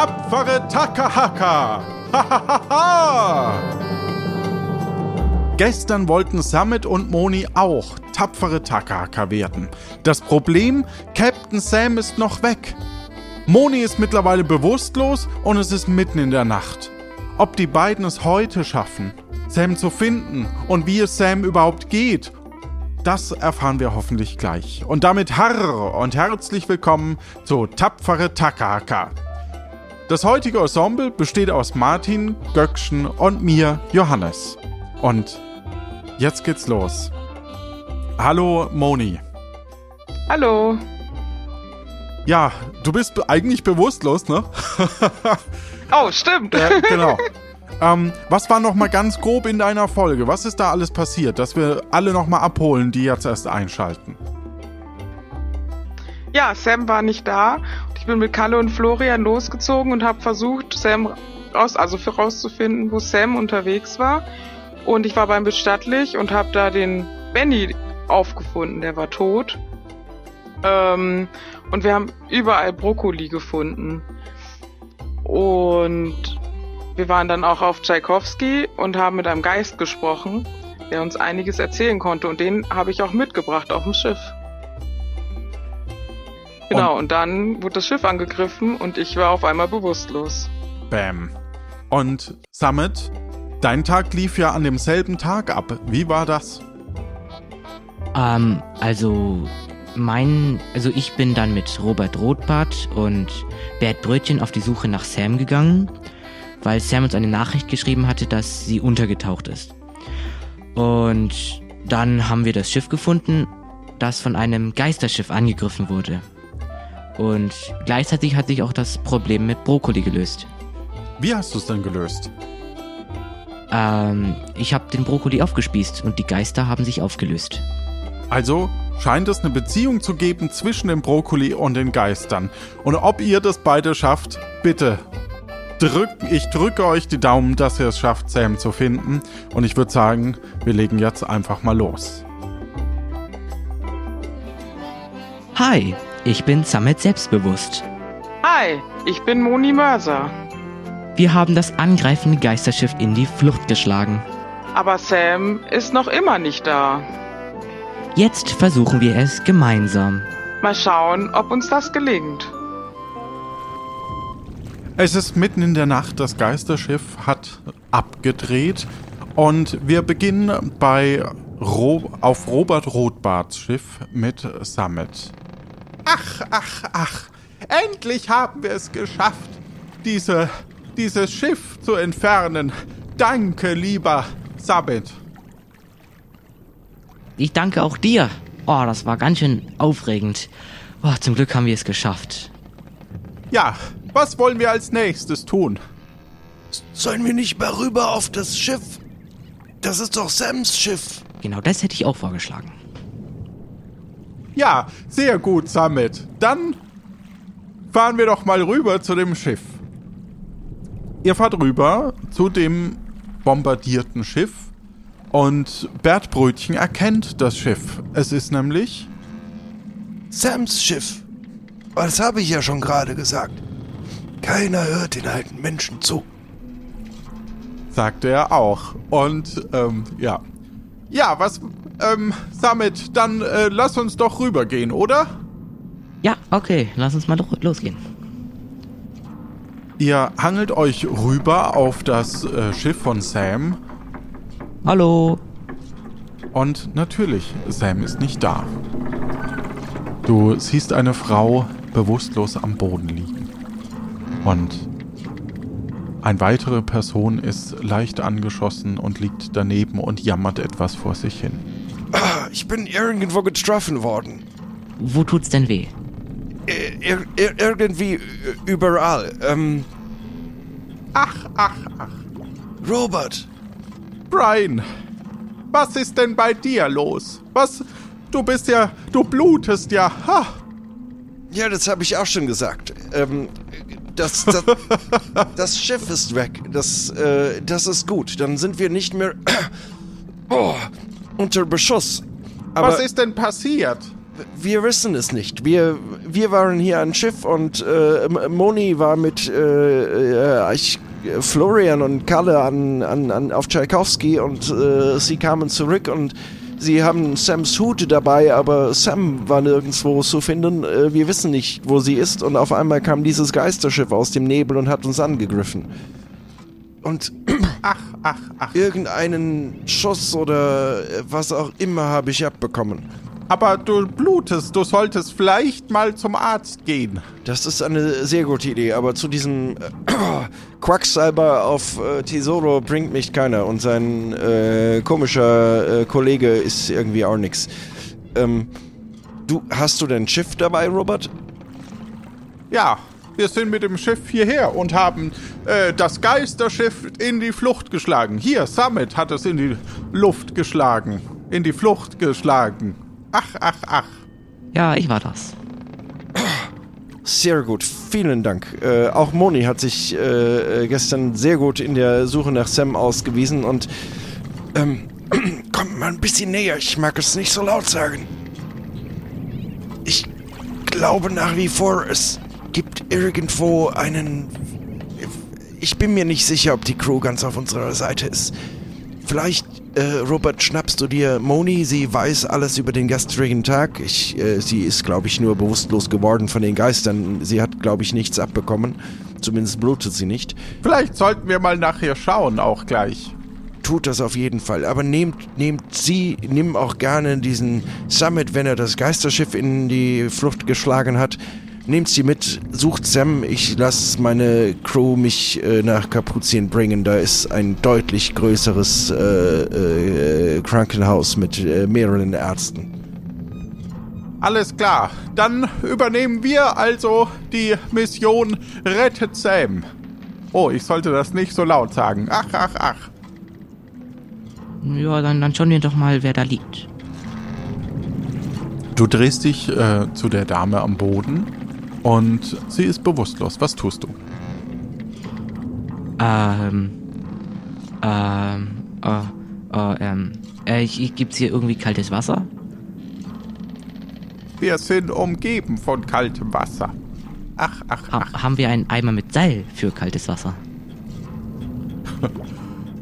tapfere Takahaka. Gestern wollten Summit und Moni auch tapfere Takahaka werden. Das Problem, Captain Sam ist noch weg. Moni ist mittlerweile bewusstlos und es ist mitten in der Nacht. Ob die beiden es heute schaffen, Sam zu finden und wie es Sam überhaupt geht, das erfahren wir hoffentlich gleich. Und damit harr und herzlich willkommen zu Tapfere Takahaka. Das heutige Ensemble besteht aus Martin, Göckchen und mir, Johannes. Und jetzt geht's los. Hallo Moni. Hallo. Ja, du bist eigentlich bewusstlos, ne? oh, stimmt. Ja, genau. ähm, was war noch mal ganz grob in deiner Folge? Was ist da alles passiert, dass wir alle noch mal abholen, die jetzt erst einschalten? Ja, Sam war nicht da ich bin mit Kalle und Florian losgezogen und habe versucht, Sam raus, also für rauszufinden, wo Sam unterwegs war. Und ich war beim Bestattlich und habe da den Benny aufgefunden, der war tot. Ähm, und wir haben überall Brokkoli gefunden. Und wir waren dann auch auf Tchaikovsky und haben mit einem Geist gesprochen, der uns einiges erzählen konnte. Und den habe ich auch mitgebracht auf dem Schiff. Genau, und, und dann wurde das Schiff angegriffen und ich war auf einmal bewusstlos. Bam. Und Summit, dein Tag lief ja an demselben Tag ab. Wie war das? Ähm, also mein, also ich bin dann mit Robert Rothbart und Bert Brötchen auf die Suche nach Sam gegangen, weil Sam uns eine Nachricht geschrieben hatte, dass sie untergetaucht ist. Und dann haben wir das Schiff gefunden, das von einem Geisterschiff angegriffen wurde. Und gleichzeitig hat sich auch das Problem mit Brokkoli gelöst. Wie hast du es denn gelöst? Ähm, ich habe den Brokkoli aufgespießt und die Geister haben sich aufgelöst. Also scheint es eine Beziehung zu geben zwischen dem Brokkoli und den Geistern. Und ob ihr das beide schafft, bitte drück, ich drücke euch die Daumen, dass ihr es schafft, Sam zu finden. Und ich würde sagen, wir legen jetzt einfach mal los. Hi, ich bin Samet Selbstbewusst. Hi, ich bin Moni Mörser. Wir haben das angreifende Geisterschiff in die Flucht geschlagen. Aber Sam ist noch immer nicht da. Jetzt versuchen wir es gemeinsam. Mal schauen, ob uns das gelingt. Es ist mitten in der Nacht, das Geisterschiff hat abgedreht und wir beginnen bei Ro auf Robert Rothbarts Schiff mit Summit. Ach, ach, ach. Endlich haben wir es geschafft, diese, dieses Schiff zu entfernen. Danke, lieber Sabit. Ich danke auch dir. Oh, das war ganz schön aufregend. Oh, zum Glück haben wir es geschafft. Ja, was wollen wir als nächstes tun? Sollen wir nicht mal rüber auf das Schiff? Das ist doch Sams Schiff. Genau das hätte ich auch vorgeschlagen. Ja, sehr gut, Summit. Dann fahren wir doch mal rüber zu dem Schiff. Ihr fahrt rüber zu dem bombardierten Schiff und Bert Brötchen erkennt das Schiff. Es ist nämlich Sams Schiff. Das habe ich ja schon gerade gesagt. Keiner hört den alten Menschen zu. Sagte er auch. Und ähm, ja. Ja, was, ähm, Summit, dann äh, lass uns doch rübergehen, oder? Ja, okay, lass uns mal doch losgehen. Ihr hangelt euch rüber auf das äh, Schiff von Sam. Hallo. Und natürlich, Sam ist nicht da. Du siehst eine Frau bewusstlos am Boden liegen. Und eine weitere Person ist leicht angeschossen und liegt daneben und jammert etwas vor sich hin. Ich bin irgendwo getroffen worden. Wo tut's denn weh? Ir ir irgendwie überall. Ähm. Ach, ach, ach. Robert. Brian. Was ist denn bei dir los? Was? Du bist ja. Du blutest ja. Ha. Ja, das habe ich auch schon gesagt. Ähm, das, das, das, Schiff ist weg. Das, äh, das ist gut. Dann sind wir nicht mehr oh, unter Beschuss. Aber Was ist denn passiert? wir wissen es nicht. Wir, wir waren hier ein Schiff und äh, Moni war mit äh, äh, ich, Florian und Kalle an, an, an, auf Tchaikovsky und äh, sie kamen zurück und sie haben Sams Hut dabei, aber Sam war nirgendwo zu finden. Äh, wir wissen nicht, wo sie ist und auf einmal kam dieses Geisterschiff aus dem Nebel und hat uns angegriffen. Und Ach, ach, ach. irgendeinen Schuss oder äh, was auch immer habe ich abbekommen. Aber du blutest, du solltest vielleicht mal zum Arzt gehen. Das ist eine sehr gute Idee, aber zu diesem äh, Quacksalber auf äh, Tesoro bringt mich keiner und sein äh, komischer äh, Kollege ist irgendwie auch nix. Ähm, du, hast du denn Schiff dabei, Robert? Ja, wir sind mit dem Schiff hierher und haben äh, das Geisterschiff in die Flucht geschlagen. Hier, Summit hat es in die Luft geschlagen. In die Flucht geschlagen. Ach, ach, ach. Ja, ich war das. Sehr gut, vielen Dank. Äh, auch Moni hat sich äh, gestern sehr gut in der Suche nach Sam ausgewiesen und ähm, kommt mal ein bisschen näher. Ich mag es nicht so laut sagen. Ich glaube nach wie vor, es gibt irgendwo einen. Ich bin mir nicht sicher, ob die Crew ganz auf unserer Seite ist. Vielleicht, äh, Robert, schnappst du dir Moni? Sie weiß alles über den gestrigen Tag. Ich, äh, sie ist, glaube ich, nur bewusstlos geworden von den Geistern. Sie hat, glaube ich, nichts abbekommen. Zumindest blutet sie nicht. Vielleicht sollten wir mal nachher schauen, auch gleich. Tut das auf jeden Fall. Aber nehmt, nehmt sie, nimm auch gerne diesen Summit, wenn er das Geisterschiff in die Flucht geschlagen hat. Nehmt sie mit, sucht Sam. Ich lasse meine Crew mich äh, nach Kapuzien bringen. Da ist ein deutlich größeres äh, äh, Krankenhaus mit äh, mehreren Ärzten. Alles klar. Dann übernehmen wir also die Mission Rettet Sam. Oh, ich sollte das nicht so laut sagen. Ach, ach, ach. Ja, dann, dann schauen wir doch mal, wer da liegt. Du drehst dich äh, zu der Dame am Boden und sie ist bewusstlos. Was tust du? Ähm. Ähm. Äh, äh, ähm. Äh, gibt's hier irgendwie kaltes Wasser? Wir sind umgeben von kaltem Wasser. Ach, ach, Ha ach. haben wir einen Eimer mit Seil für kaltes Wasser?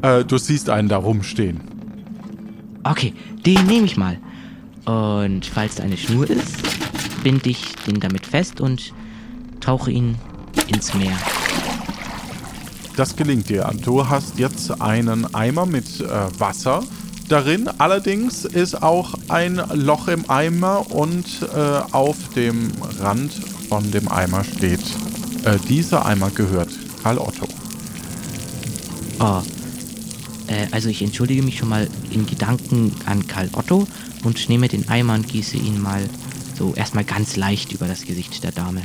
Äh, du siehst einen da rumstehen. Okay, den nehme ich mal. Und falls da eine Schnur ist, binde ich ihn damit fest und tauche ihn ins Meer. Das gelingt dir. Du hast jetzt einen Eimer mit äh, Wasser darin. Allerdings ist auch ein Loch im Eimer und äh, auf dem Rand von dem Eimer steht, äh, dieser Eimer gehört Karl Otto. Oh. Äh, also ich entschuldige mich schon mal in Gedanken an Karl Otto und nehme den Eimer und gieße ihn mal so erstmal ganz leicht über das Gesicht der Dame.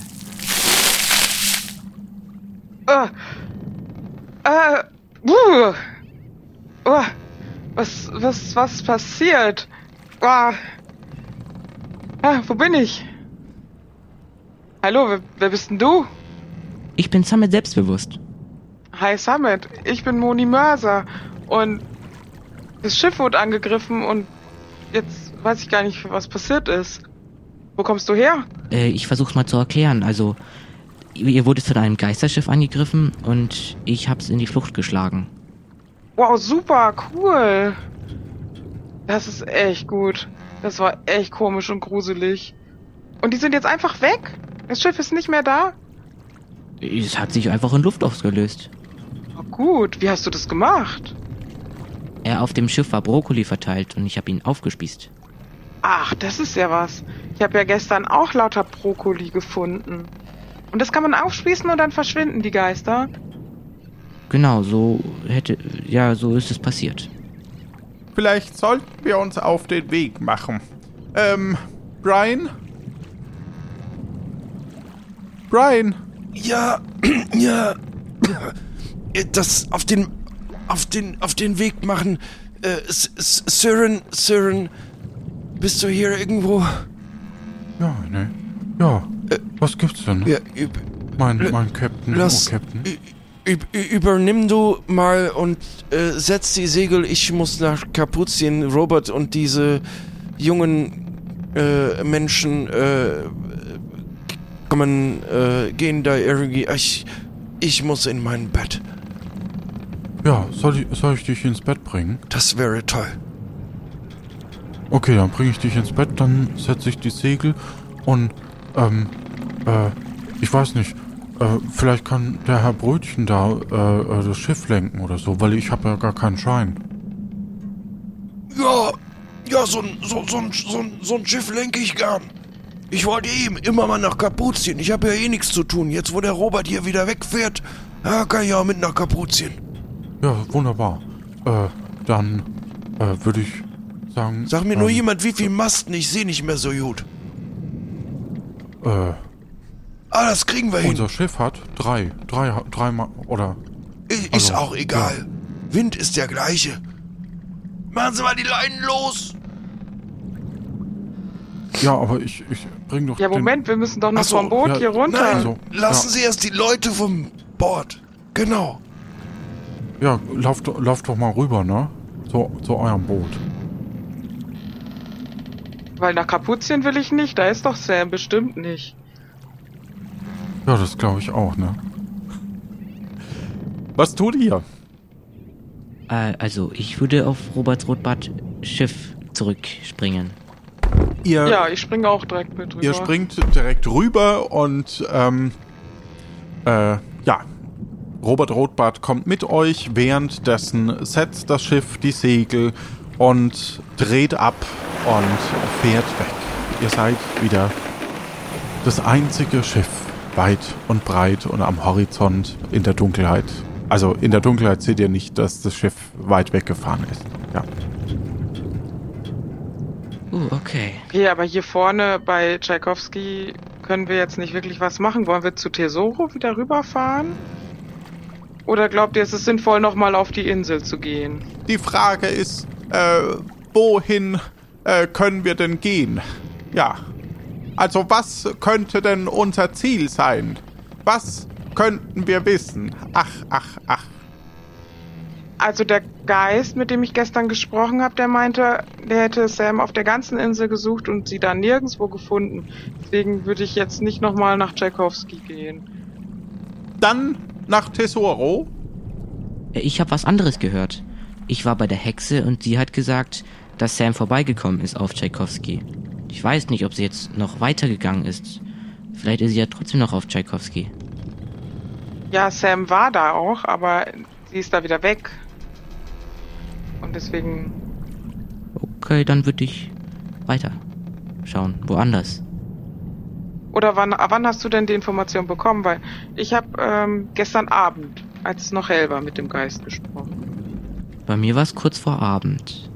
Äh, äh, buh. Oh, was, was, was passiert? Ah. Ah, wo bin ich? Hallo, wer, wer bist denn du? Ich bin Summit selbstbewusst. Hi Summit, ich bin Moni Mörser und das Schiff wurde angegriffen und jetzt weiß ich gar nicht, was passiert ist. Wo kommst du her? Äh, ich versuch's mal zu erklären. Also, ihr wurdet von einem Geisterschiff angegriffen und ich hab's in die Flucht geschlagen. Wow, super, cool. Das ist echt gut. Das war echt komisch und gruselig. Und die sind jetzt einfach weg? Das Schiff ist nicht mehr da? Es hat sich einfach in Luft ausgelöst. Oh, gut, wie hast du das gemacht? Er auf dem Schiff war Brokkoli verteilt und ich habe ihn aufgespießt. Ach, das ist ja was. Ich habe ja gestern auch lauter Brokkoli gefunden. Und das kann man aufspießen und dann verschwinden die Geister. Genau, so hätte. Ja, so ist es passiert. Vielleicht sollten wir uns auf den Weg machen. Ähm, Brian? Brian? Ja, ja. Das auf den, auf den, auf den Weg machen. Äh, Siren, Siren, bist du hier irgendwo? Ja, ne. Ja. Was gibt's denn? Ja, üb, Mein, mein Captain. lass, Oh, Captain. üb, übernimm du mal und äh, setz die Segel. Ich muss nach Kapuzien, Robert und diese jungen äh, Menschen äh, kommen, äh, gehen da irgendwie. Ich, ich muss in mein Bett. Ja, soll ich, soll ich dich ins Bett bringen? Das wäre toll. Okay, dann bringe ich dich ins Bett, dann setze ich die Segel und, ähm, äh, ich weiß nicht, äh, vielleicht kann der Herr Brötchen da äh, äh, das Schiff lenken oder so, weil ich habe ja gar keinen Schein. Ja, ja, so ein, so, so, ein, so, ein, so ein Schiff lenke ich gern. Ich wollte eben immer mal nach Kapuzien. Ich habe ja eh nichts zu tun. Jetzt, wo der Robert hier wieder wegfährt, ja, kann ich auch mit nach Kapuzien. Ja, wunderbar. Äh, dann äh, würde ich sagen. Sag mir nur ähm, jemand, wie viel Masten. Ich sehe nicht mehr so gut. Äh, Ah, das kriegen wir hin. unser Schiff hat drei, drei, dreimal oder. Ist also, auch egal. Wind ist der gleiche. Machen Sie mal die Leinen los. Ja, aber ich, ich bring doch. Ja, den- Moment, wir müssen doch noch so, vom Boot ja, hier runter. Nein, Also, lassen ja. Sie erst die Leute vom Bord. Genau. Ja, lauft, lauft doch mal rüber, ne? Zu, zu eurem Boot. Weil nach Kapuzien will ich nicht, da ist doch Sam bestimmt nicht. Ja, das glaube ich auch, ne? Was tut ihr? Äh, also, ich würde auf Roberts Rotbart Schiff zurückspringen. Ihr, Ja, ich springe auch direkt mit rüber. ihr springt direkt rüber und ähm, äh, ja, Robert Rotbart kommt mit euch. Währenddessen setzt das Schiff die Segel und dreht ab und fährt weg. Ihr seid wieder das einzige Schiff, weit und breit und am Horizont in der Dunkelheit. Also in der Dunkelheit seht ihr nicht, dass das Schiff weit weggefahren ist. Ja. Uh, okay. Okay, aber hier vorne bei Tchaikovsky können wir jetzt nicht wirklich was machen. Wollen wir zu Tesoro wieder rüberfahren? Oder glaubt ihr, es ist sinnvoll, nochmal auf die Insel zu gehen? Die Frage ist, äh, wohin äh, können wir denn gehen? Ja. Also was könnte denn unser Ziel sein? Was könnten wir wissen? Ach, ach, ach. Also der Geist, mit dem ich gestern gesprochen habe, der meinte, der hätte Sam auf der ganzen Insel gesucht und sie dann nirgendwo gefunden. Deswegen würde ich jetzt nicht nochmal nach Tchaikovsky gehen. Dann nach Tesoro? Äh, Ich habe was anderes gehört. Ich war bei der Hexe und sie hat gesagt, dass Sam vorbeigekommen ist auf Tchaikovsky. Ich weiß nicht, ob sie jetzt noch weitergegangen ist. Vielleicht ist sie ja trotzdem noch auf Tchaikovsky. Ja, Sam war da auch, aber sie ist da wieder weg. Und deswegen Okay, dann würde ich weiter schauen, woanders. Oder wann, wann hast du denn die Information bekommen? Weil ich habe ähm, gestern Abend, als es noch hell war, mit dem Geist gesprochen. Bei mir war es kurz vor Abend.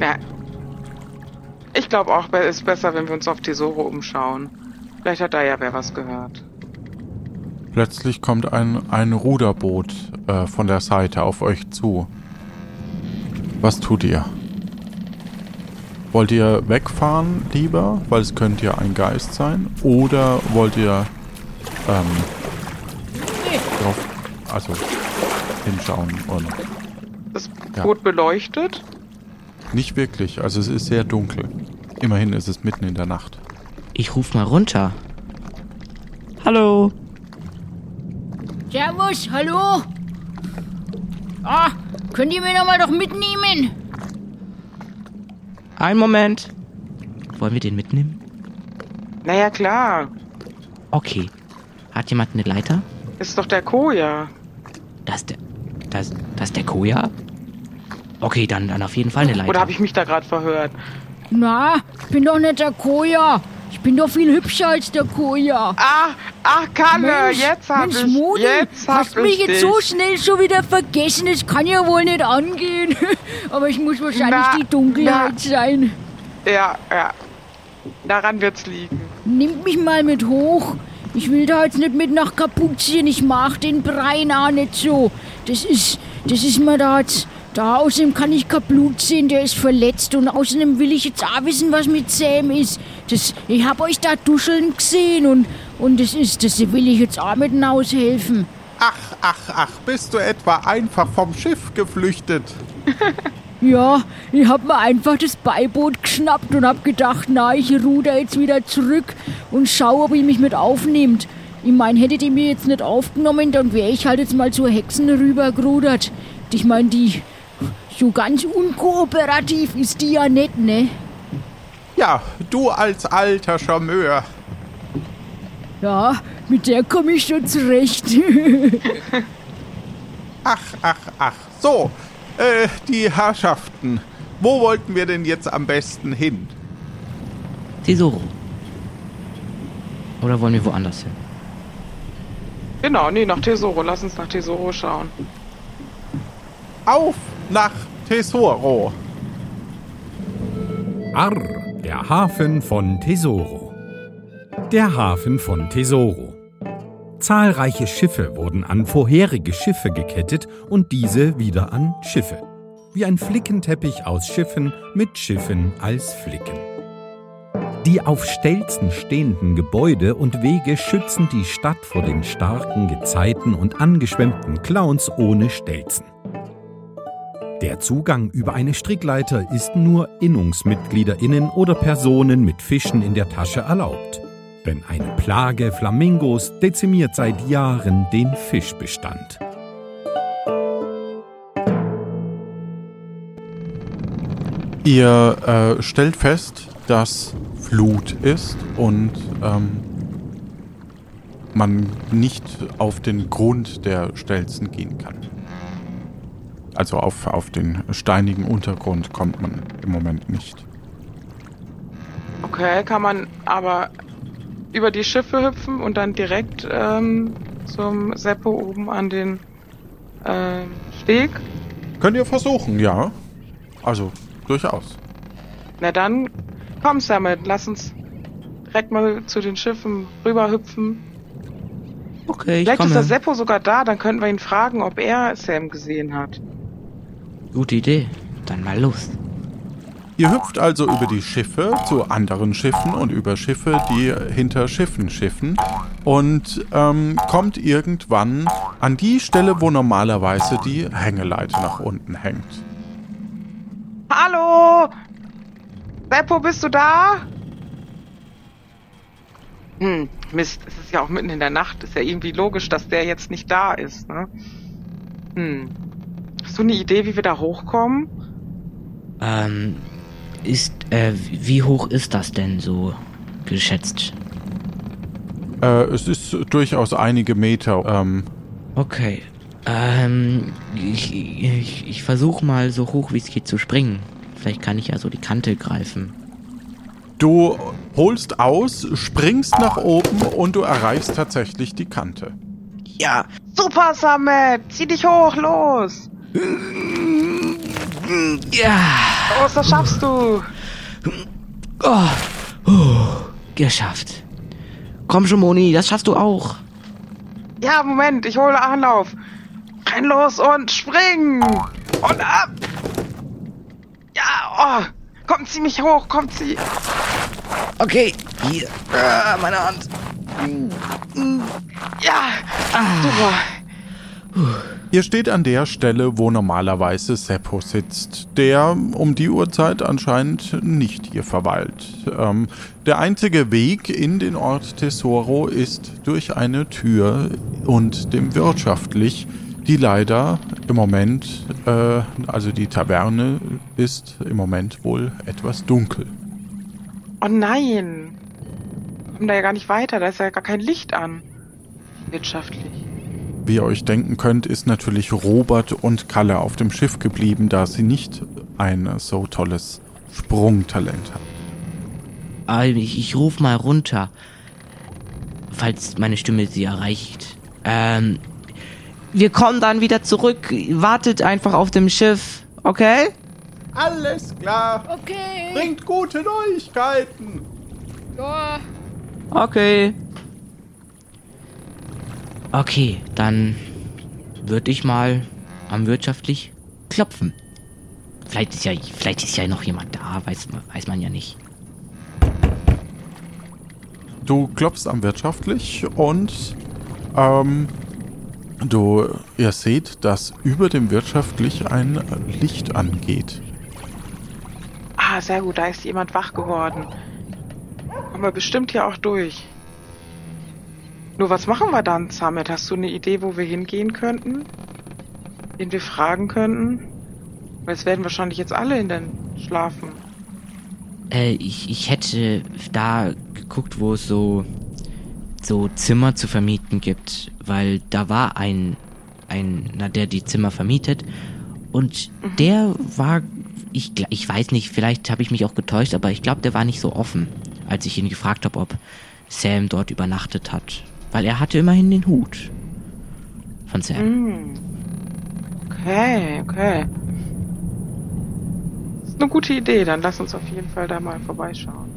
Ja. Ich glaube auch, es ist besser, wenn wir uns auf Tesoro umschauen. Vielleicht hat da ja wer was gehört. Plötzlich kommt ein, ein Ruderboot äh, von der Seite auf euch zu. Was tut ihr? Wollt ihr wegfahren lieber, weil es könnte ja ein Geist sein? Oder wollt ihr ähm, drauf, also hinschauen und Das Ja. Boot beleuchtet? Nicht wirklich, also es ist sehr dunkel. Immerhin ist es mitten in der Nacht. Ich ruf mal runter. Hallo. Servus, hallo? Ah, könnt ihr mir noch mal doch mitnehmen? Einen Moment. Wollen wir den mitnehmen? Naja, klar. Okay. Hat jemand eine Leiter? Ist doch der Koja. Das ist der. Das, das ist der Koja? Okay, dann, dann auf jeden Fall eine Leiter. Oder habe ich mich da gerade verhört? Na, ich bin doch nicht der Koja. Ich bin doch viel hübscher als der Koja. Ah, ach, Kalle, jetzt hab Mensch, ich, Moni, jetzt hab hast mich ich jetzt dich. so schnell schon wieder vergessen. Das kann ja wohl nicht angehen. Aber ich muss wahrscheinlich Na, die Dunkelheit na. sein. Ja, ja. Daran wird's liegen. Nimmt mich mal mit hoch. Ich will da jetzt nicht mit nach Kapuzien. Ich mag den Brein auch nicht so. Das ist, das ist mir da jetzt... Da außerdem kann ich kein Blut sehen, der ist verletzt. Und außerdem will ich jetzt auch wissen, was mit Sam ist. Das, ich hab euch da duscheln gesehen und, und das ist, das will ich jetzt auch mit aushelfen. Ach, ach, ach, bist du etwa einfach vom Schiff geflüchtet? Ja, ich hab mir einfach das Beiboot geschnappt und hab gedacht, na, ich ruder jetzt wieder zurück und schau, ob ihr mich mit aufnehmt. Ich mein, hättet ihr mir jetzt nicht aufgenommen, dann wäre ich halt jetzt mal zur Hexen rübergerudert. Ich mein, die so ganz unkooperativ ist die ja nicht, ne? Ja, du als alter Charmeur. Ja, mit der komme ich schon zurecht. Ach, ach, ach. So, äh, die Herrschaften. Wo wollten wir denn jetzt am besten hin? Tesoro. Oder wollen wir woanders hin? Genau, nee, nach Tesoro. Lass uns nach Tesoro schauen. Auf nach Tesoro. Arr, der Hafen von Tesoro. Der Hafen von Tesoro. Zahlreiche Schiffe wurden an vorherige Schiffe gekettet und diese wieder an Schiffe. Wie ein Flickenteppich aus Schiffen mit Schiffen als Flicken. Die auf Stelzen stehenden Gebäude und Wege schützen die Stadt vor den starken Gezeiten und angeschwemmten Clowns ohne Stelzen. Der Zugang über eine Strickleiter ist nur Innungsmitgliederinnen oder Personen mit Fischen in der Tasche erlaubt. Denn eine Plage Flamingos dezimiert seit Jahren den Fischbestand. Ihr äh, stellt fest, dass Flut ist und ähm, man nicht auf den Grund der Stelzen gehen kann. Also auf, auf den steinigen Untergrund kommt man im Moment nicht. Okay, kann man aber über die Schiffe hüpfen und dann direkt ähm, zum Seppo oben an den ähm, Steg? Könnt ihr versuchen, ja. Also durchaus. Na dann, komm Samet, lass uns direkt mal zu den Schiffen rüberhüpfen. Okay, ich Vielleicht komme. ist der Seppo sogar da, dann könnten wir ihn fragen, ob er Sam gesehen hat. Gute Idee. Dann mal los. Ihr hüpft also über die Schiffe zu anderen Schiffen und über Schiffe, die hinter Schiffen schiffen und ähm, kommt irgendwann an die Stelle, wo normalerweise die Hängeleite nach unten hängt. Hallo! Seppo, bist du da? Hm, Mist, es ist ja auch mitten in der Nacht. Ist ja irgendwie logisch, dass der jetzt nicht da ist, ne? Hm. Hast du eine Idee, wie wir da hochkommen? Ähm, ist, äh, wie hoch ist das denn so geschätzt? Äh, es ist durchaus einige Meter. Ähm, Okay. Ähm, ich, ich, ich versuche mal so hoch wie es geht zu springen. Vielleicht kann ich ja so die Kante greifen. du holst aus, springst nach oben und du erreichst tatsächlich die Kante. Ja. Super, Samet! Zieh dich hoch, los! Ja. Los, das schaffst du! Oh. Oh. Geschafft. Komm schon, Moni, das schaffst du auch. Ja, Moment, ich hole Anlauf. Renn los und spring! Und ab! Ja, oh! Komm, zieh mich hoch, komm, zieh! Okay. Hier. Ah, meine Hand. Ja! Super! Ihr steht an der Stelle, wo normalerweise Seppo sitzt, der um die Uhrzeit anscheinend nicht hier verweilt. Ähm, der einzige Weg in den Ort Tesoro ist durch eine Tür und dem wirtschaftlich, die leider im Moment, äh, also die Taverne ist im Moment wohl etwas dunkel. Oh nein! Wir kommen da ja gar nicht weiter, da ist ja gar kein Licht an. Wirtschaftlich. Wie ihr euch denken könnt, ist natürlich Robert und Kalle auf dem Schiff geblieben, da sie nicht ein so tolles Sprungtalent haben. Ich, ich ruf mal runter. Falls meine Stimme sie erreicht. Ähm. Wir kommen dann wieder zurück. Wartet einfach auf dem Schiff. Okay? Alles klar. Okay. Bringt gute Neuigkeiten. Ja. Okay. Okay, dann würde ich mal am wirtschaftlich klopfen. Vielleicht ist ja, vielleicht ist ja noch jemand da, weiß, weiß man ja nicht. Du klopfst am wirtschaftlich und ähm, du, ihr seht, dass über dem wirtschaftlich ein Licht angeht. Ah, sehr gut, da ist jemand wach geworden. Kommen wir bestimmt hier auch durch. Nur was machen wir dann, Samet? Hast du eine Idee, wo wir hingehen könnten? Den wir fragen könnten? Weil es werden wahrscheinlich jetzt alle in den schlafen. Äh, ich, ich hätte da geguckt, wo es so, so Zimmer zu vermieten gibt, weil da war ein, ein, na, der die Zimmer vermietet und der war, ich, ich weiß nicht, vielleicht habe ich mich auch getäuscht, aber ich glaube, der war nicht so offen, als ich ihn gefragt habe, ob Sam dort übernachtet hat. Weil er hatte immerhin den Hut von Sam. Hm. Okay, okay. Das ist eine gute Idee, dann lass uns auf jeden Fall da mal vorbeischauen.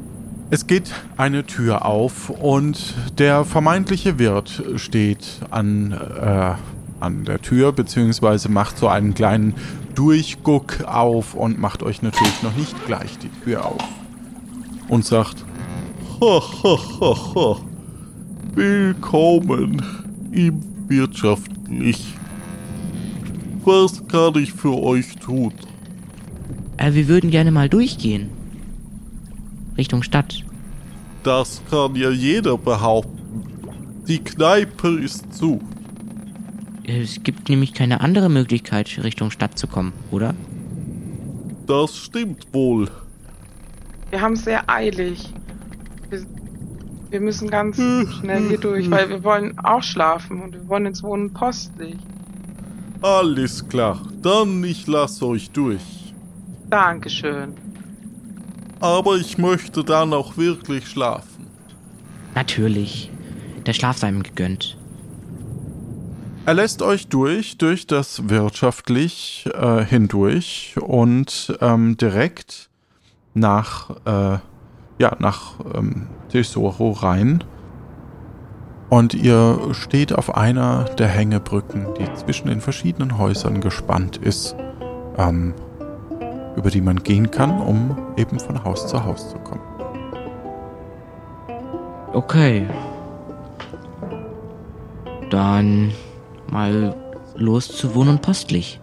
Es geht eine Tür auf und der vermeintliche Wirt steht an, äh, an der Tür, beziehungsweise macht so einen kleinen Durchguck auf und macht euch natürlich noch nicht gleich die Tür auf. Und sagt, ha, ha, ha, ha. Willkommen im Wirtschaftlich. Was kann ich für euch tun? Äh, wir würden gerne mal durchgehen. Richtung Stadt. Das kann ja jeder behaupten. Die Kneipe ist zu. Es gibt nämlich keine andere Möglichkeit, Richtung Stadt zu kommen, oder? Das stimmt wohl. Wir haben es sehr eilig. Wir, wir müssen ganz schnell hier durch, weil wir wollen auch schlafen und wir wollen ins Wohnen postlich. Alles klar. Dann ich lasse euch durch. Dankeschön. Aber ich möchte dann auch wirklich schlafen. Natürlich. Der Schlaf sei ihm gegönnt. Er lässt euch durch, durch das wirtschaftlich äh, hindurch und ähm, direkt nach, äh, ja, nach ähm, Tesoro rein. Und ihr steht auf einer der Hängebrücken, die zwischen den verschiedenen Häusern gespannt ist, ähm, über die man gehen kann, um eben von Haus zu Haus zu kommen. Okay. Dann mal los zu Wohn- und Postlich.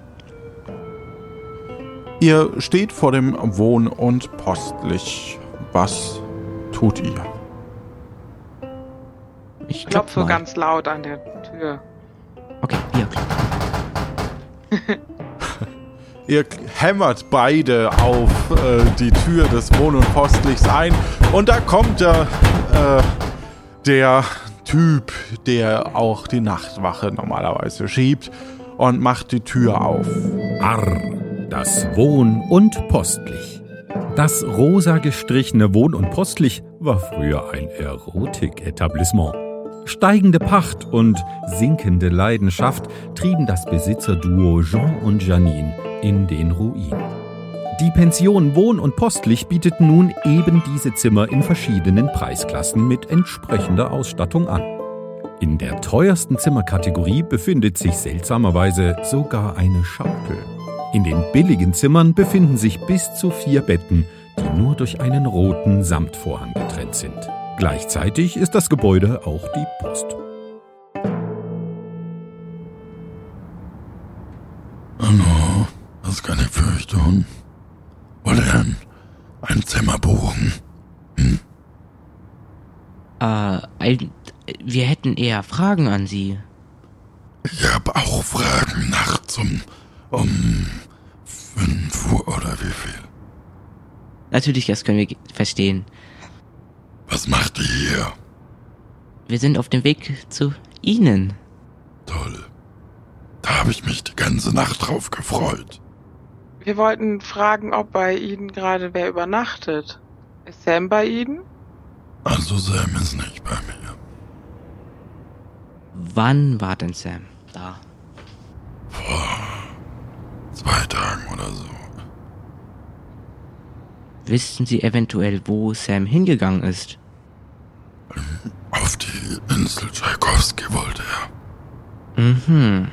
Ihr steht vor dem Wohn- und Postlich. Was tut ihr? Ich Klopfe ganz laut an der Tür. Okay, hier klopfen. Ihr hämmert beide auf äh, die Tür des Wohn- und Postlichs ein und da kommt der, äh, der Typ, der auch die Nachtwache normalerweise schiebt und macht die Tür auf. Arr, das Wohn- und Postlich. Das rosa gestrichene Wohn- und Postlich war früher ein Erotik-Etablissement. Steigende Pacht und sinkende Leidenschaft trieben das Besitzerduo Jean und Janine in den Ruin. Die Pension Wohn- und Postlich bietet nun eben diese Zimmer in verschiedenen Preisklassen mit entsprechender Ausstattung an. In der teuersten Zimmerkategorie befindet sich seltsamerweise sogar eine Schaukel. In den billigen Zimmern befinden sich bis zu vier Betten, die nur durch einen roten Samtvorhang getrennt sind. Gleichzeitig ist das Gebäude auch die Post. Hallo, was kann ich für euch tun? Wollt ihr ein, ein Zimmer buchen? Äh, ein, wir hätten eher Fragen an Sie. Ich habe auch Fragen nachts um, um 5 Uhr oder wie viel? Natürlich, das können wir verstehen. Was macht ihr hier? Wir sind auf dem Weg zu Ihnen. Toll. Da habe ich mich die ganze Nacht drauf gefreut. Wir wollten fragen, ob bei Ihnen gerade wer übernachtet. Ist Sam bei Ihnen? Also Sam ist nicht bei mir. Wann war denn Sam da? Zwei Tagen oder so. Wissen Sie eventuell, wo Sam hingegangen ist? Auf die Insel Tchaikovsky wollte er. Mhm.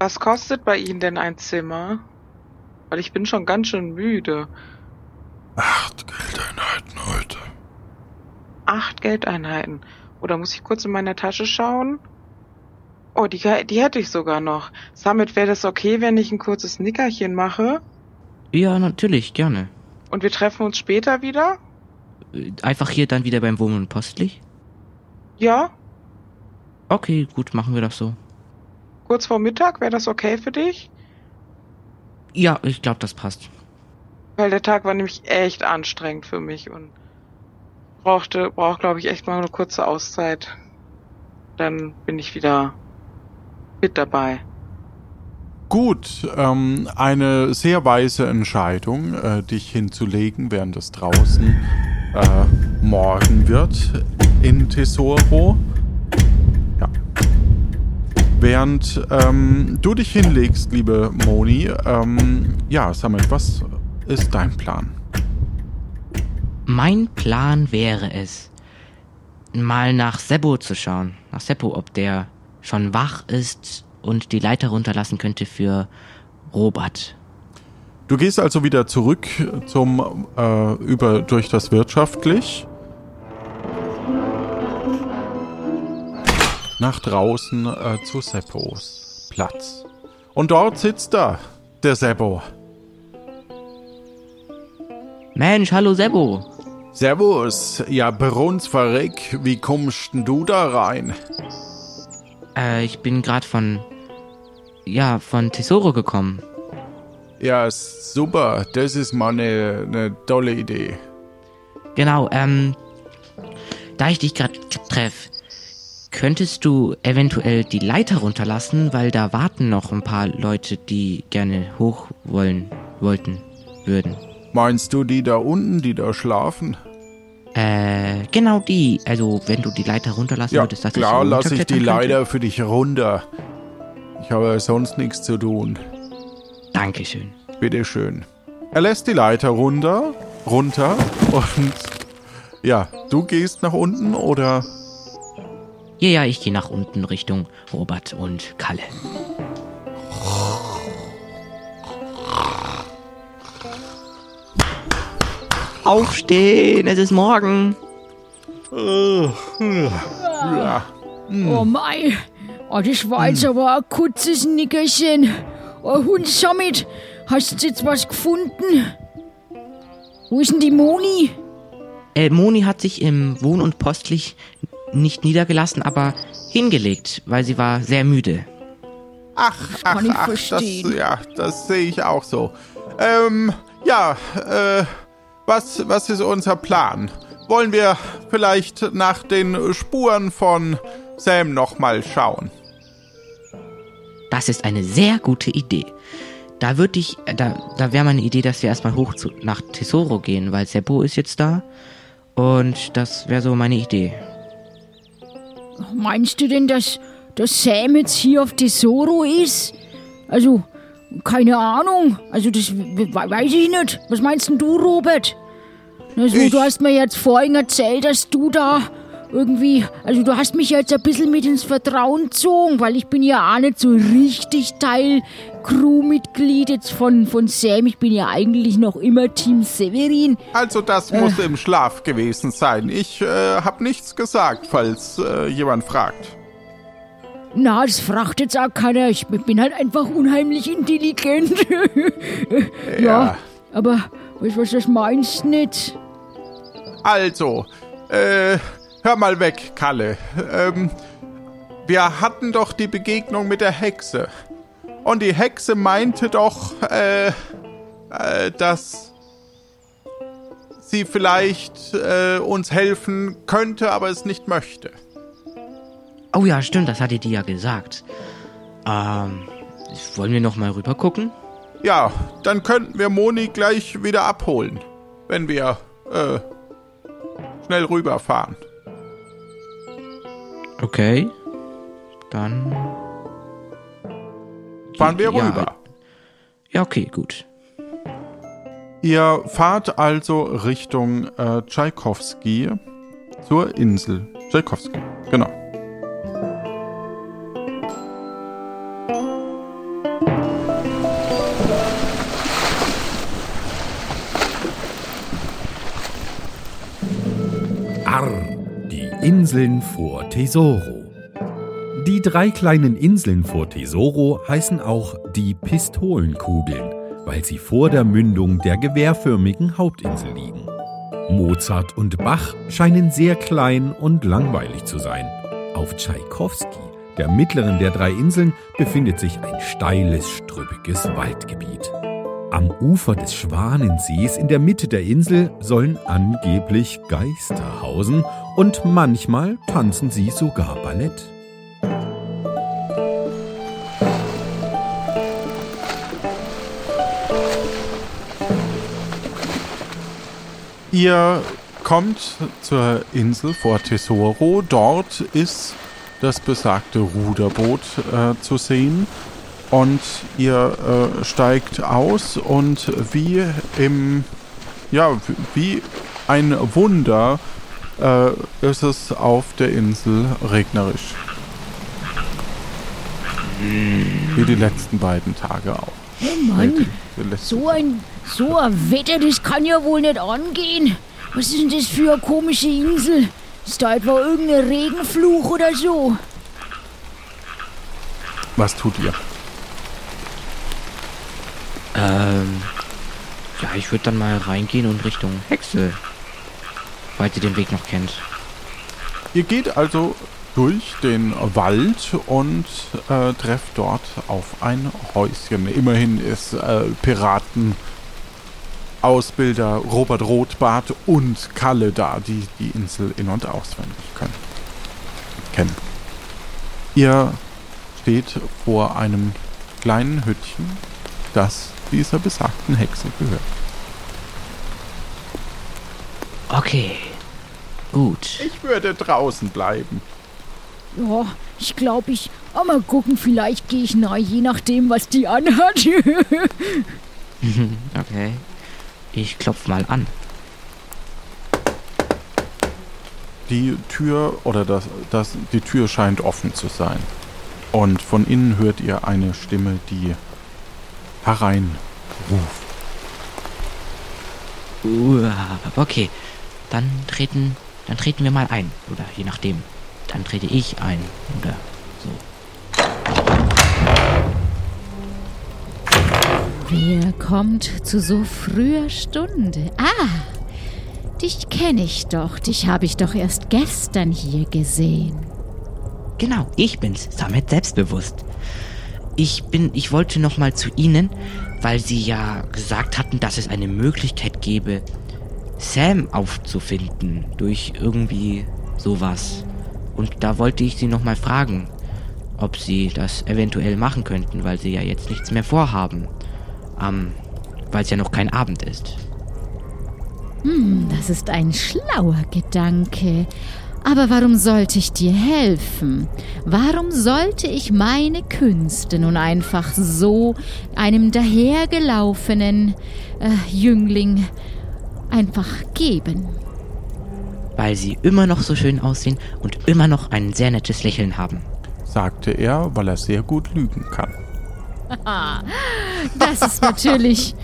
Was kostet bei Ihnen denn ein Zimmer? Weil ich bin schon ganz schön müde. Acht Geldeinheiten heute. Acht Geldeinheiten. Oder muss ich kurz in meiner Tasche schauen? Oh, die, die hätte ich sogar noch. Summit, wäre das okay, wenn ich ein kurzes Nickerchen mache? Ja, natürlich, gerne. Und wir treffen uns später wieder? Äh, Einfach hier dann wieder beim Wohnen und Postlich? Ja? Okay, gut, machen wir das so. Kurz vor Mittag, wäre das okay für dich? Ja, ich glaube, das passt. Weil der Tag war nämlich echt anstrengend für mich und brauchte, braucht, glaube ich, echt mal eine kurze Auszeit. Dann bin ich wieder mit dabei. Gut, ähm, eine sehr weise Entscheidung, äh, dich hinzulegen, während es draußen äh, morgen wird in Tesoro. Ja. Während ähm, du dich hinlegst, liebe Moni, ähm, ja, Samet, was ist dein Plan? Mein Plan wäre es, mal nach Seppo zu schauen. Nach Seppo, ob der schon wach ist und die Leiter runterlassen könnte für Robert. Du gehst also wieder zurück zum äh, über durch das wirtschaftlich. Nach draußen äh, zu Seppos Platz. Und dort sitzt er, der Seppo. Mensch, hallo Seppo. Servus, ja, Bruns verreck, wie kommst denn du da rein? Äh, ich bin gerade von, ja, von Tesoro gekommen. Ja, super, das ist mal eine, eine tolle Idee. Genau, ähm, da ich dich gerade treffe, könntest du eventuell die Leiter runterlassen, weil da warten noch ein paar Leute, die gerne hoch wollen, wollten, würden. Meinst du die da unten, die da schlafen? Äh, genau die. Also, wenn du die Leiter runterlassen Ja, würdest, dass klar, ich so lass ich die. Leiter für dich runter. Ich habe sonst nichts zu tun. Dankeschön. Bitteschön. Er lässt die Leiter runter, runter und ja, du gehst nach unten oder Ja, ja, ich gehe nach unten Richtung Robert und Kalle. Aufstehen, es ist morgen. Oh mei, oh, das war jetzt aber ein kurzes Nickerchen. Oh, Hund Summit, hast du jetzt was gefunden? Wo ist denn die Moni? Äh, Moni hat sich im Wohn- und Postlich nicht niedergelassen, aber hingelegt, weil sie war sehr müde. ach, ach, kann ich ach, verstehen. das ja, das sehe ich auch so. Ähm, ja, äh, was was ist unser Plan? Wollen wir vielleicht nach den Spuren von Sam noch mal schauen? Das ist eine sehr gute Idee. Da würde ich, da, da wäre meine Idee, dass wir erstmal hoch zu, nach Tesoro gehen, weil Seppo ist jetzt da. Und das wäre so meine Idee. Meinst du denn, dass, dass Sam jetzt hier auf Tesoro ist? Also, keine Ahnung. Also, das we- we- weiß ich nicht. Was meinst denn du, Robert? Also, Ich- du hast mir jetzt vorhin erzählt, dass du da irgendwie, also du hast mich jetzt ein bisschen mit ins Vertrauen gezogen, weil ich bin ja auch nicht so richtig Teil Crewmitglied jetzt von, von Sam. Ich bin ja eigentlich noch immer Team Severin. Also das muss im Schlaf gewesen sein. Ich äh, habe nichts gesagt, falls äh, jemand fragt. Na, das fragt jetzt auch keiner. Ich bin halt einfach unheimlich intelligent. ja, Ja. aber weißt du, was das meinst nicht? Also, äh, hör mal weg, Kalle. Ähm, wir hatten doch die Begegnung mit der Hexe. Und die Hexe meinte doch, äh, äh, dass sie vielleicht äh, uns helfen könnte, aber es nicht möchte. Oh ja, stimmt, das hatte die ja gesagt. Ähm, wollen wir noch mal rüber gucken? Ja, dann könnten wir Moni gleich wieder abholen, wenn wir äh, schnell rüberfahren. Okay. Dann. Fahren wir Ja. rüber. Ja, okay, gut. Ihr fahrt also Richtung äh, Tschaikowski zur Insel. Tschaikowski, genau. Inseln vor Tesoro. Die drei kleinen Inseln vor Tesoro heißen auch die Pistolenkugeln, weil sie vor der Mündung der gewehrförmigen Hauptinsel liegen. Mozart und Bach scheinen sehr klein und langweilig zu sein. Auf Tschaikowski, der mittleren der drei Inseln, befindet sich ein steiles, strüppiges Waldgebiet. Am Ufer des Schwanensees in der Mitte der Insel sollen angeblich Geister hausen und manchmal tanzen sie sogar Ballett. Ihr kommt zur Insel vor Tesoro. Dort ist das besagte Ruderboot äh, zu sehen. Und ihr äh, steigt aus und wie im, ja, wie ein Wunder äh, ist es auf der Insel regnerisch. Wie die letzten beiden Tage auch. Oh Mann, so ein, so ein Wetter, das kann ja wohl nicht angehen. Was ist denn das für eine komische Insel? Ist da etwa irgendein Regenfluch oder so? Was tut ihr? Ähm, ja, ich würde dann mal reingehen und Richtung Hexe. Falls ihr den Weg noch kennt. Ihr geht also durch den Wald und äh, trefft dort auf ein Häuschen. Immerhin ist äh, Piraten Ausbilder Robert Rothbart und Kalle da, die die Insel in- und auswendig können. kennen. Ihr steht vor einem kleinen Hüttchen, das dieser besagten Hexe gehört. Okay. Gut. Ich würde draußen bleiben. Ja, ich glaube, ich. Oh, mal gucken, vielleicht gehe ich neu, je nachdem, was die anhat. Okay. Ich klopf mal an. Die Tür oder das, das, die Tür scheint offen zu sein. Und von innen hört ihr eine Stimme, die hereinruft. Uah, okay. Dann treten, dann treten wir mal ein. Oder je nachdem. Dann trete ich ein. Oder so. Wer kommt zu so früher Stunde? Ah, dich kenne ich doch. Dich habe ich doch erst gestern hier gesehen. Genau, ich bin's, Samet selbstbewusst. Ich bin, ich wollte noch mal zu Ihnen, weil Sie ja gesagt hatten, dass es eine Möglichkeit gäbe, Sam aufzufinden durch irgendwie sowas. Und da wollte ich Sie noch mal fragen, ob Sie das eventuell machen könnten, weil Sie ja jetzt nichts mehr vorhaben. Ähm, weil es ja noch kein Abend ist. Hm, das ist ein schlauer Gedanke. Aber warum sollte ich dir helfen? Warum sollte ich meine Künste nun einfach so einem dahergelaufenen äh, Jüngling einfach geben? Weil Sie immer noch so schön aussehen und immer noch ein sehr nettes Lächeln haben. sagte er, weil er sehr gut lügen kann. Das ist natürlich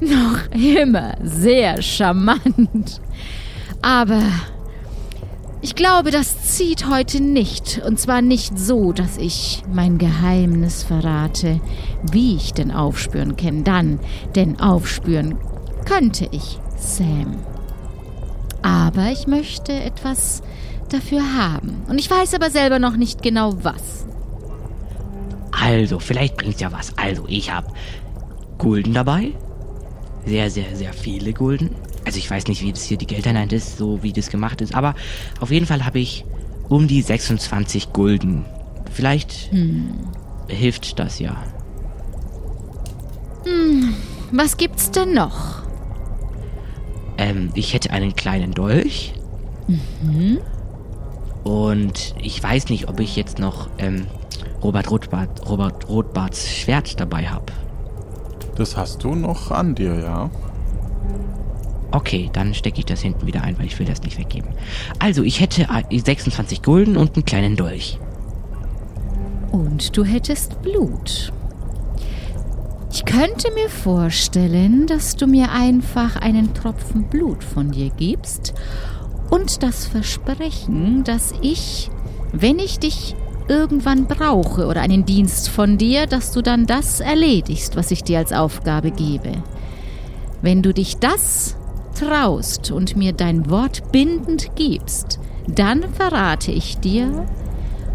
noch immer sehr charmant. Aber ich glaube, das zieht heute nicht. Und zwar nicht so, dass ich mein Geheimnis verrate, wie ich denn aufspüren kann. Dann, denn aufspüren könnte ich Sam. Aber ich möchte etwas dafür haben. Und ich weiß aber selber noch nicht genau was. Also, vielleicht bringt's ja was. Also, ich hab Gulden dabei. Sehr, sehr, sehr viele Gulden. Also, ich weiß nicht, wie das hier die Geldeinheit ist, so wie das gemacht ist. Aber auf jeden Fall habe ich um die 26 Gulden. Vielleicht hilft das ja. Was gibt's denn noch? Ähm, ich hätte einen kleinen Dolch. Und ich weiß nicht, ob ich jetzt noch ähm, Robert Rothbart, Robert Rothbarts Schwert dabei habe. Das hast du noch an dir, ja? Okay, dann stecke ich das hinten wieder ein, weil ich will das nicht weggeben. Also, ich hätte äh, 26 Gulden und einen kleinen Dolch. Und du hättest Blut. Ich könnte mir vorstellen, dass du mir einfach einen Tropfen Blut von dir gibst und das Versprechen, dass ich, wenn ich dich irgendwann brauche oder einen Dienst von dir, dass du dann das erledigst, was ich dir als Aufgabe gebe. Wenn du dich das traust und mir dein Wort bindend gibst, dann verrate ich dir,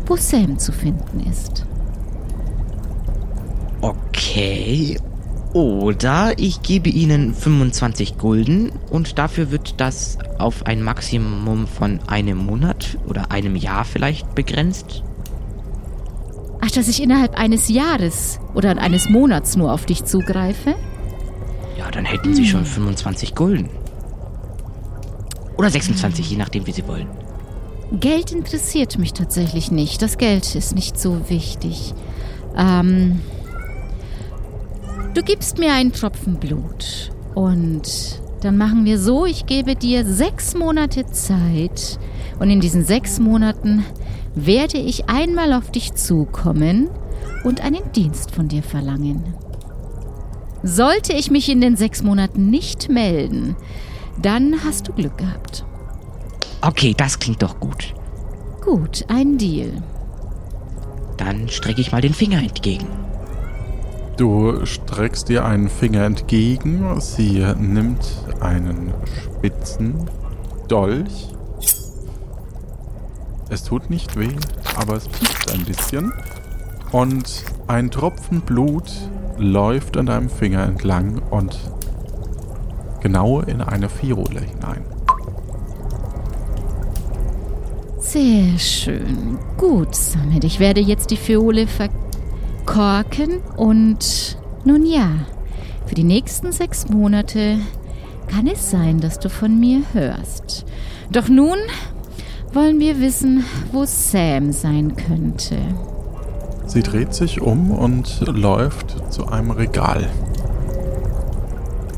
wo Sam zu finden ist. Okay. Oder ich gebe Ihnen 25 Gulden und dafür wird das auf ein Maximum von einem Monat oder einem Jahr vielleicht begrenzt. Ach, dass ich innerhalb eines Jahres oder eines Monats nur auf dich zugreife? Ja, dann hätten Sie schon 25 Gulden. Oder 26, je nachdem, wie Sie wollen. Geld interessiert mich tatsächlich nicht. Das Geld ist nicht so wichtig. Ähm, du gibst mir einen Tropfen Blut. Und dann machen wir so, ich gebe dir sechs Monate Zeit. Und in diesen sechs Monaten werde ich einmal auf dich zukommen und einen Dienst von dir verlangen. Sollte ich mich in den sechs Monaten nicht melden, dann hast du Glück gehabt. Okay, das klingt doch gut. Gut, ein Deal. Dann strecke ich mal den Finger entgegen. Du streckst ihr einen Finger entgegen. Sie nimmt einen spitzen Dolch. Es tut nicht weh, aber es piekt ein bisschen. Und ein Tropfen Blut läuft an deinem Finger entlang und genau in eine Fiole hinein. Sehr schön. Gut, Samit. Ich werde jetzt die Fiole verkorken und nun ja, für die nächsten sechs Monate kann es sein, dass du von mir hörst. Doch nun wollen wir wissen, wo Sam sein könnte. Sie dreht sich um und läuft zu einem Regal.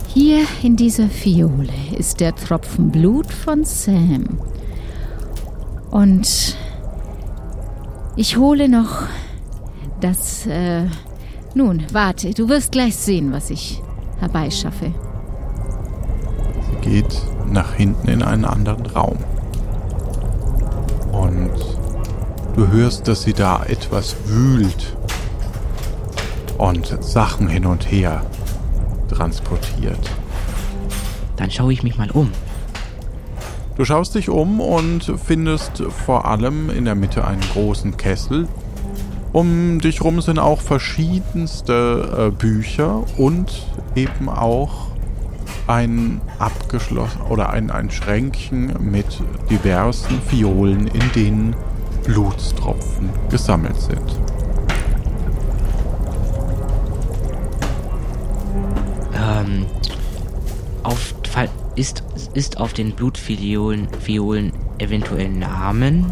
Hier in dieser Fiole ist der Tropfen Blut von Sam. Und ich hole noch das... Äh, nun, warte, du wirst gleich sehen, was ich herbeischaffe. Sie geht nach hinten in einen anderen Raum. Und du hörst, dass sie da etwas wühlt und Sachen hin und her transportiert. Dann schaue ich mich mal um. Du schaust dich um und findest vor allem in der Mitte einen großen Kessel. Um dich rum sind auch verschiedenste äh, Bücher und eben auch ein abgeschlossen oder ein, ein Schränkchen mit diversen Fiolen, in denen Blutstropfen gesammelt sind. Ähm, auf, ist, ist auf den Blutfiolen Fiolen eventuell Namen?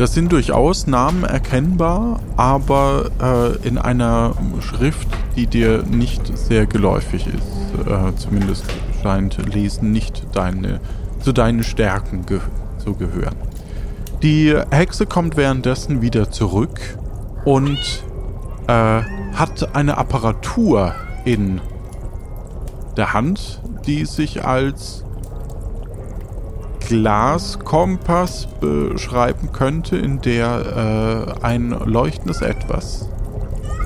Das sind durchaus Namen erkennbar, aber äh, in einer Schrift, die dir nicht sehr geläufig ist. Äh, zumindest scheint Lesen nicht deine, zu deinen Stärken ge zu gehören. Die Hexe kommt währenddessen wieder zurück und äh, hat eine Apparatur in der Hand, die sich als Glaskompass beschreiben könnte, in der äh, ein leuchtendes Etwas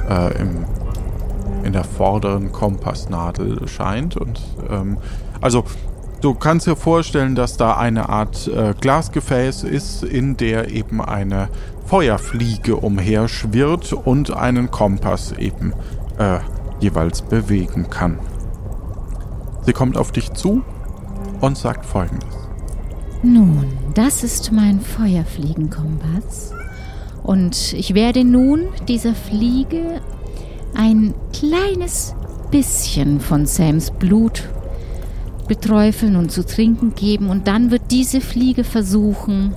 äh, im, in der vorderen Kompassnadel scheint. Und ähm, also du kannst dir vorstellen, dass da eine Art äh, Glasgefäß ist, in der eben eine Feuerfliege umherschwirrt und einen Kompass eben äh, jeweils bewegen kann. Sie kommt auf dich zu und sagt folgendes. Nun, das ist mein Feuerfliegenkompass. Und ich werde nun dieser Fliege ein kleines bisschen von Sams Blut beträufeln und zu trinken geben. Und dann wird diese Fliege versuchen,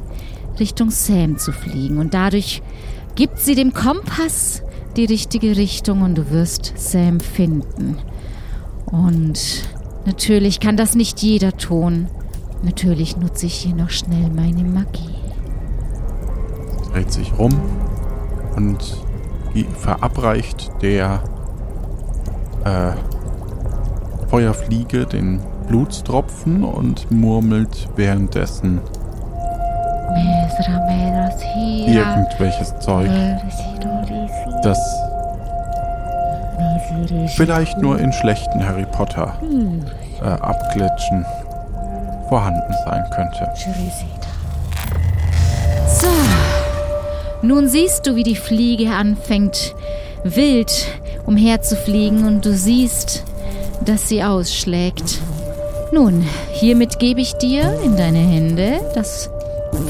Richtung Sam zu fliegen. Und dadurch gibt sie dem Kompass die richtige Richtung und du wirst Sam finden. Und natürlich kann das nicht jeder tun. Natürlich nutze ich hier noch schnell meine Magie. dreht sich rum und verabreicht der äh, Feuerfliege den Blutstropfen und murmelt währenddessen irgendwelches Zeug, das vielleicht nur in schlechten Harry Potter äh, Abglitschen vorhanden sein könnte. So, nun siehst du, wie die Fliege anfängt, wild umherzufliegen und du siehst, dass sie ausschlägt. Nun, hiermit gebe ich dir in deine Hände das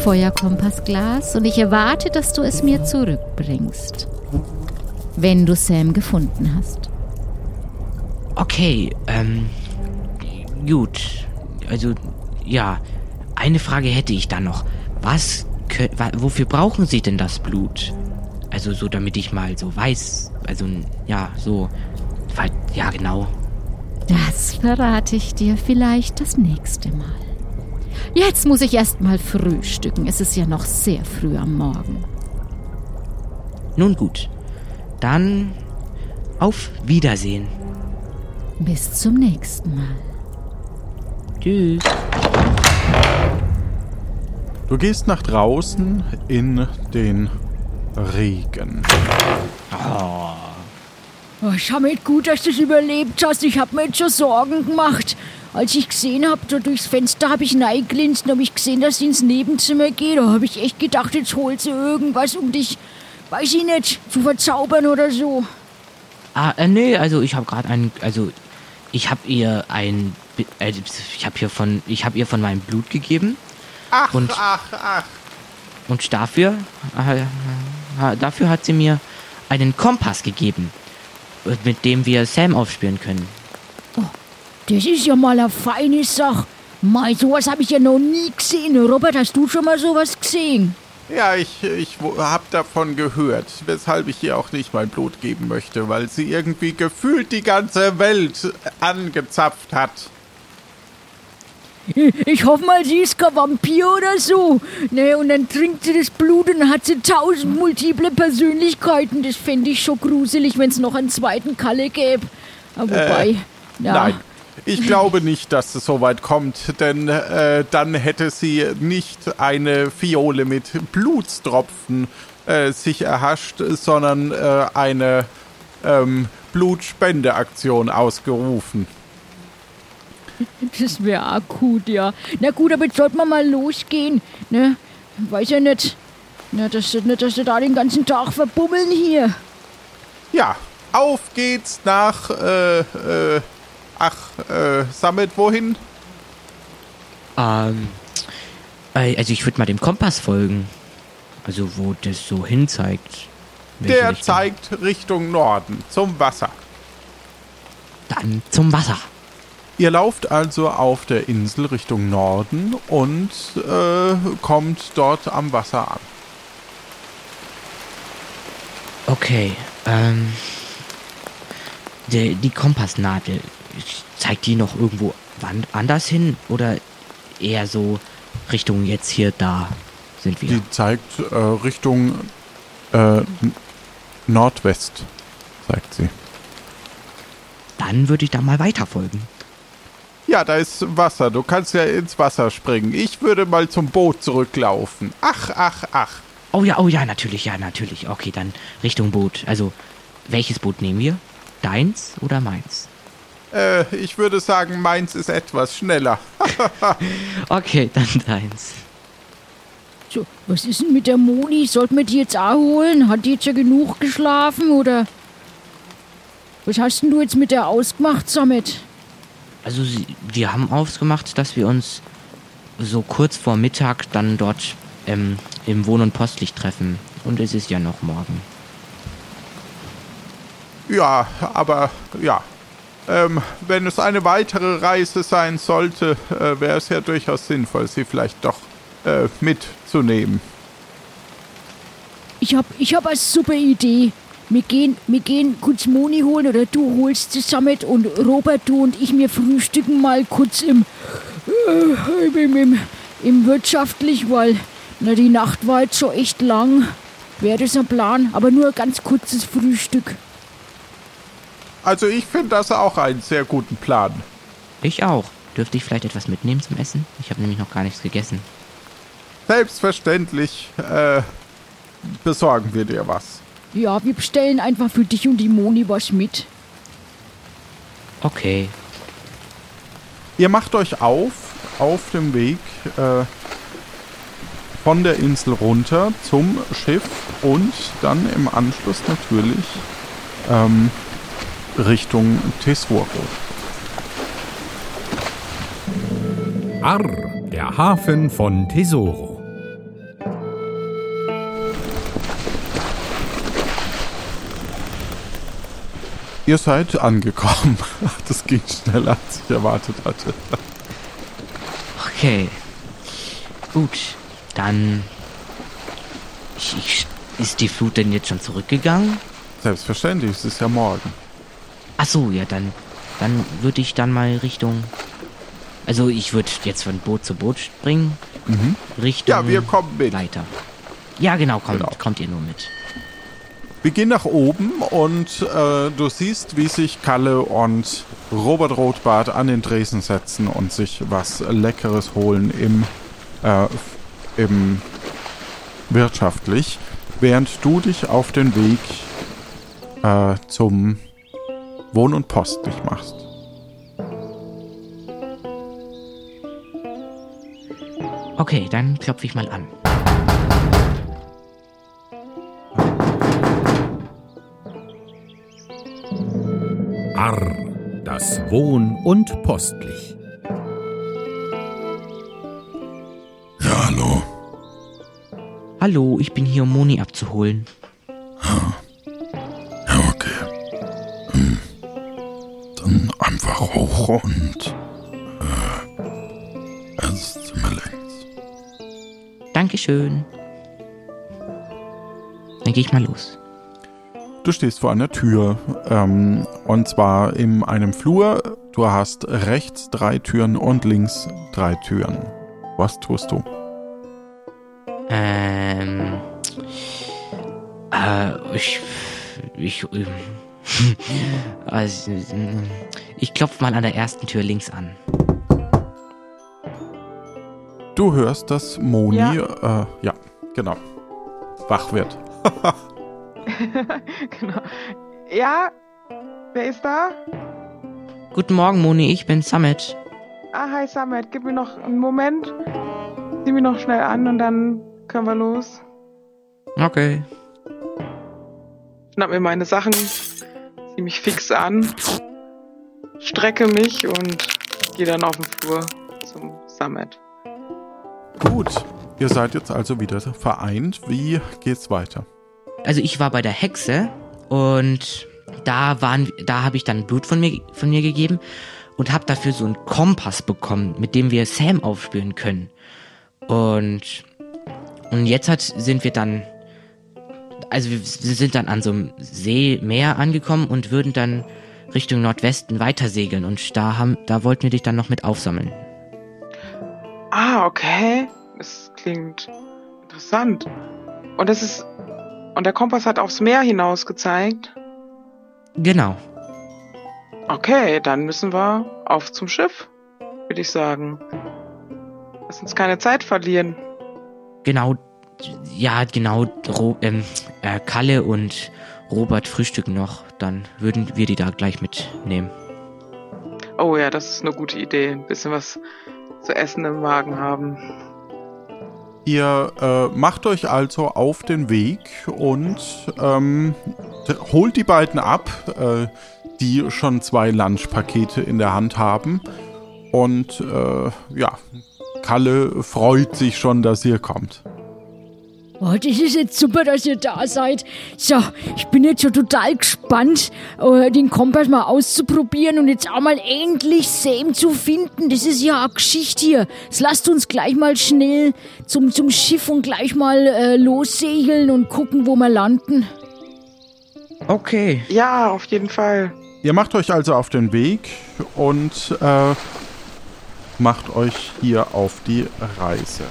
Feuerkompassglas und ich erwarte, dass du es mir zurückbringst, wenn du Sam gefunden hast. Okay, ähm, gut. Also, ja, eine Frage hätte ich dann noch. Was, wofür brauchen Sie denn das Blut? Also so, damit ich mal so weiß, also, ja, so, ja, genau. Das verrate ich dir vielleicht das nächste Mal. Jetzt muss ich erst mal frühstücken. Es ist ja noch sehr früh am Morgen. Nun gut, dann auf Wiedersehen. Bis zum nächsten Mal. Tschüss. Du gehst nach draußen in den Regen. Oh, Schamit, gut, dass du es überlebt hast. Ich hab mir jetzt schon Sorgen gemacht. Als ich gesehen hab, da durchs Fenster hab ich reinglinst und hab ich gesehen, dass sie ins Nebenzimmer geht. Da hab ich echt gedacht, jetzt holt sie irgendwas, um dich, weiß ich nicht, zu verzaubern oder so. Ah, äh, nee, also ich habe gerade einen, also ich habe ihr ein, äh, ich habe hier von, ich habe ihr von meinem Blut gegeben. Ach, Und- ach, ach. Und dafür, äh, dafür hat sie mir einen Kompass gegeben, äh, mit dem wir Sam aufspüren können. Das ist ja mal eine feine Sache. Mei, sowas hab ich ja noch nie gesehen. Robert, hast du schon mal sowas gesehen? Ja, ich, ich habe davon gehört, weshalb ich ihr auch nicht mein Blut geben möchte, weil sie irgendwie gefühlt die ganze Welt angezapft hat. Ich hoffe mal, sie ist kein Vampir oder so. Ne, und dann trinkt sie das Blut und dann hat sie tausend multiple Persönlichkeiten. Das fände ich schon gruselig, wenn es noch einen zweiten Kalle gäbe. Aber wobei, ja. Nein, ich glaube nicht, dass es so weit kommt, denn äh, dann hätte sie nicht eine Fiole mit Blutstropfen äh, sich erhascht, sondern äh, eine ähm, Blutspendeaktion ausgerufen. Das wäre akut, ja. Na gut, aber jetzt sollten wir mal losgehen. Ne? Weiß ja nicht. Na, dass, sie- nicht, dass sie da den ganzen Tag verbummeln hier. Ja, auf geht's nach, äh, äh, ach, äh, Summit, wohin? Ähm, äh, also ich würde mal dem Kompass folgen. Also wo das so hin zeigt. Der Richtung. zeigt Richtung Norden, zum Wasser. Dann zum Wasser. Ihr lauft also auf der Insel Richtung Norden und äh, kommt dort am Wasser an. Okay, ähm. Der, die Kompassnadel, zeigt die noch irgendwo anders hin? Oder eher so Richtung jetzt hier, da sind wir? Die zeigt äh, Richtung äh, Nordwest, sagt sie. Dann würde ich da mal weiter folgen. Ja, da ist Wasser. Du kannst ja ins Wasser springen. Ich würde mal zum Boot zurücklaufen. Ach, ach, ach. Oh ja, oh ja, natürlich, ja, natürlich. Okay, dann Richtung Boot. Also, welches Boot nehmen wir? Deins oder meins? Äh, ich würde sagen, meins ist etwas schneller. Okay, dann deins. So, was ist denn mit der Moni? Sollten wir die jetzt auch holen? Hat die jetzt ja genug geschlafen oder? Was hast denn du jetzt mit der ausgemacht, Samet? Also, sie, wir haben ausgemacht, dass wir uns so kurz vor Mittag dann dort ähm, im Wohn- und Postlicht treffen. Und es ist ja noch morgen. Ja, aber ja. Ähm, wenn es eine weitere Reise sein sollte, äh, wäre es ja durchaus sinnvoll, sie vielleicht doch äh, mitzunehmen. Ich hab, ich hab eine super Idee. Wir gehen, wir gehen kurz Moni holen oder du holst sie Samet und Robert, du und ich, wir frühstücken mal kurz im, äh, im, im, im wirtschaftlich, weil na, die Nacht war jetzt schon echt lang. Wäre das ein Plan, aber nur ein ganz kurzes Frühstück. Also ich finde das auch einen sehr guten Plan. Ich auch. Dürfte ich vielleicht etwas mitnehmen zum Essen? Ich habe nämlich noch gar nichts gegessen. Selbstverständlich äh, besorgen wir dir was. Ja, wir bestellen einfach für dich und die Moni was mit. Okay. Ihr macht euch auf, auf dem Weg äh, von der Insel runter zum Schiff und dann im Anschluss natürlich ähm, Richtung Tesoro. Arr, der Hafen von Tesoro. Ihr seid angekommen. Das ging schneller, als ich erwartet hatte. Okay. Gut. Dann. Ist die Flut denn jetzt schon zurückgegangen? Selbstverständlich, es ist ja morgen. Ach so, ja, dann. Dann würde ich dann mal Richtung. Also, ich würde jetzt von Boot zu Boot springen. Mhm. Richtung. Ja, wir kommen mit. Weiter. Ja, genau, kommt, Genau. kommt ihr nur mit. Wir gehen nach oben und äh, du siehst, wie sich Kalle und Robert Rotbart an den Dresen setzen und sich was Leckeres holen im, äh, im wirtschaftlich, während du dich auf den Weg äh, zum Wohn- und Post dich machst. Okay, dann klopfe ich mal an. Arr, das Wohn- und Postlich. Ja, hallo. Hallo, ich bin hier, um Moni abzuholen. Ja, okay. Hm. Dann einfach hoch und äh, es ist mir links. Dankeschön. Dann gehe ich mal los. Du stehst vor einer Tür, ähm, und zwar in einem Flur. Du hast rechts drei Türen und links drei Türen. Was tust du? Ähm. Äh, ich. Ich. ähm, also, ich klopfe mal an der ersten Tür links an. Du hörst, dass Moni, Ja. äh, ja, genau, wach wird. genau. Ja, wer ist da? Guten Morgen, Moni, ich bin Summit. Ah, hi Samet, gib mir noch einen Moment. Sieh mich noch schnell an und dann können wir los. Okay. Schnapp mir meine Sachen, zieh mich fix an, strecke mich und gehe dann auf den Flur zum Summit. Gut, ihr seid jetzt also wieder vereint. Wie geht's weiter? Also ich war bei der Hexe und da waren, da habe ich dann Blut von mir, von mir gegeben und habe dafür so einen Kompass bekommen, mit dem wir Sam aufspüren können. Und und jetzt hat, sind wir dann, also wir, sind dann an so einem See, Meer angekommen und würden dann Richtung Nordwesten weiter segeln und da haben, da wollten wir dich dann noch mit aufsammeln. Ah, okay. Das klingt interessant. Und das ist. Und der Kompass hat aufs Meer hinaus gezeigt. Genau. Okay, dann müssen wir auf zum Schiff, würde ich sagen. Lass uns keine Zeit verlieren. Genau, ja, genau, Ro ähm, äh, Kalle und Robert frühstücken noch, dann würden wir die da gleich mitnehmen. Oh ja, das ist eine gute Idee. Ein bisschen was zu essen im Magen haben. Ihr äh, macht euch also auf den Weg und ähm, holt die beiden ab, äh, die schon zwei Lunchpakete in der Hand haben. Und äh, ja, Kalle freut sich schon, dass ihr kommt. Oh, das ist jetzt super, dass ihr da seid. So, ich bin jetzt schon total gespannt, äh, den Kompass mal auszuprobieren und jetzt auch mal endlich Sam zu finden. Das ist ja eine Geschichte hier. Jetzt lasst uns gleich mal schnell zum, zum Schiff und gleich mal äh, lossegeln und gucken, wo wir landen. Okay. Ja, auf jeden Fall. Ihr macht euch also auf den Weg und äh, macht euch hier auf die Reise.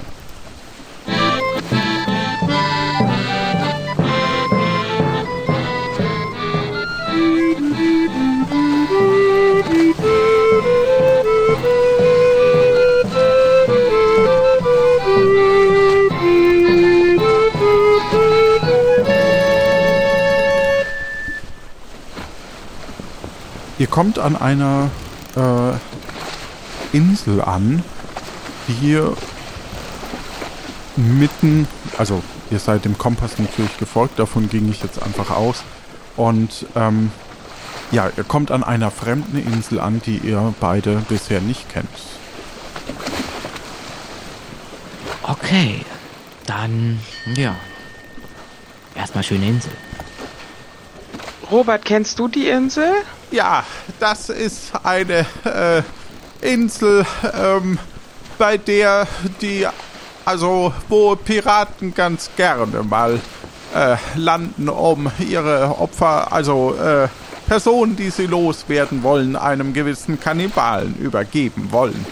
Kommt an einer äh, Insel an, die mitten, also ihr seid dem Kompass natürlich gefolgt, davon ging ich jetzt einfach aus. Und ähm, ja, ihr kommt an einer fremden Insel an, die ihr beide bisher nicht kennt. Okay, dann, ja. Erstmal schöne Insel. Robert, kennst du die Insel? Ja, das ist eine äh, Insel, ähm, bei der die, also wo Piraten ganz gerne mal äh, landen, um ihre Opfer, also äh, Personen, die sie loswerden wollen, einem gewissen Kannibalen übergeben wollen,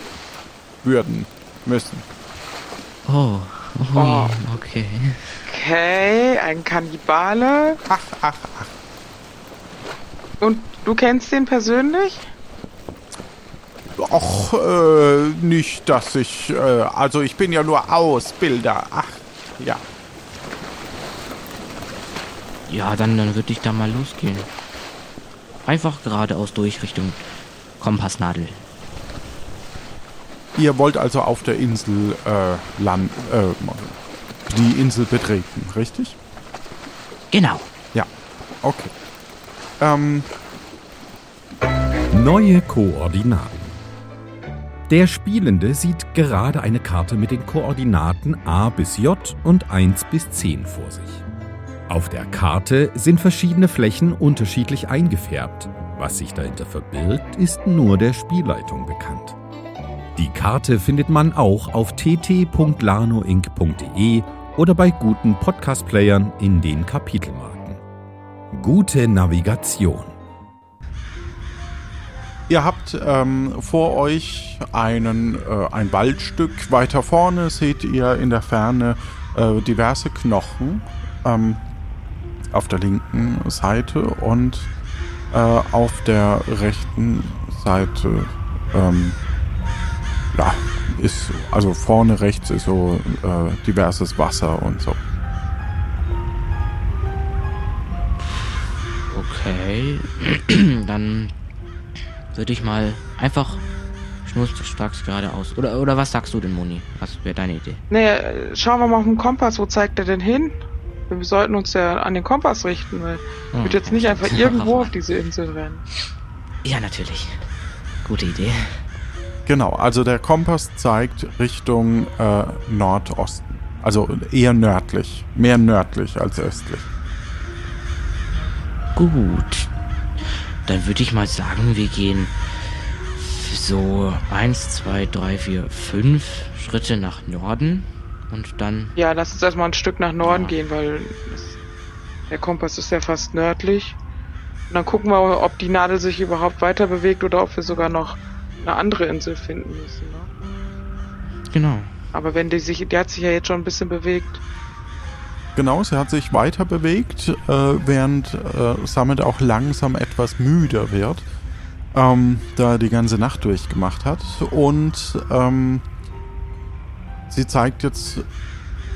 würden, müssen. Oh, oh, Oh. okay. Okay, ein Kannibale. Ach, ach, ach. Und du kennst den persönlich? Och, äh, nicht, dass ich, äh, also ich bin ja nur Ausbilder. Ach, ja. Ja, dann, dann würde ich da mal losgehen. Einfach geradeaus durch Richtung Kompassnadel. Ihr wollt also auf der Insel äh, land, äh, die Insel betreten, richtig? Genau. Ja. Okay. Ähm, Neue Koordinaten. Der Spielende sieht gerade eine Karte mit den Koordinaten A bis J und 1 bis 10 vor sich. Auf der Karte sind verschiedene Flächen unterschiedlich eingefärbt. Was sich dahinter verbirgt, ist nur der Spielleitung bekannt. Die Karte findet man auch auf tt.lanoinc.de oder bei guten Podcast-Playern in den Kapitelmarken. Gute Navigation. Ihr habt ähm, vor euch einen, äh, ein Waldstück. Weiter vorne seht ihr in der Ferne äh, diverse Knochen ähm, auf der linken Seite und äh, auf der rechten Seite ähm, ja, ist, also vorne rechts ist so äh, diverses Wasser und so. Okay. Dann würde ich mal einfach schnurstracks geradeaus. Oder, oder was sagst du denn, Moni? Was wäre deine Idee? Nee, äh, schauen wir mal auf den Kompass. Wo zeigt er denn hin? Wir sollten uns ja an den Kompass richten, weil ich würde jetzt nicht einfach irgendwo auf diese Insel rennen. Ja, natürlich. Gute Idee. Genau, also der Kompass zeigt Richtung äh, Nordosten. Also eher nördlich. Mehr nördlich als östlich. Gut. Dann würde ich mal sagen, wir gehen so eins, zwei, drei, vier, fünf Schritte nach Norden und dann. Ja, lass uns erstmal ein Stück nach Norden Ja. gehen, weil das, der Kompass ist ja fast nördlich. Und dann gucken wir, ob die Nadel sich überhaupt weiter bewegt oder ob wir sogar noch eine andere Insel finden müssen. Ne? Genau. Aber wenn die sich, die hat sich ja jetzt schon ein bisschen bewegt. Genau, sie hat sich weiter bewegt, äh, während äh, Summit auch langsam etwas müder wird, ähm, da er die ganze Nacht durchgemacht hat. Und ähm, sie zeigt jetzt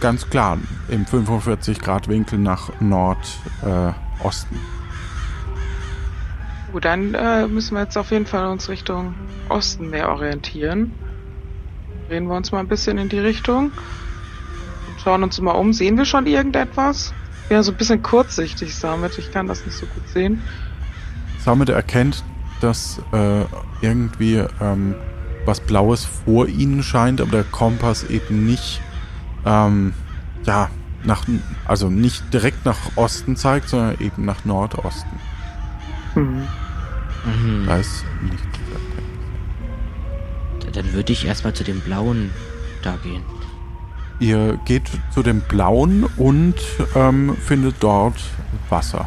ganz klar im 45 Grad Winkel nach Nordosten. Äh. Gut, dann äh, müssen wir jetzt auf jeden Fall uns Richtung Osten mehr orientieren. Drehen wir uns mal ein bisschen in die Richtung. Schauen uns mal um. Sehen wir schon irgendetwas? Ja so ein bisschen kurzsichtig damit. Ich kann das nicht so gut sehen. Summit erkennt, dass äh, irgendwie ähm, was Blaues vor ihnen scheint, aber der Kompass eben nicht, ähm, ja, nach, also nicht direkt nach Osten zeigt, sondern eben nach Nordosten. Mhm. Mhm. Da ist nichts. Dann würde ich erstmal zu dem blauen da gehen. Ihr geht zu dem Blauen und ähm, findet dort Wasser.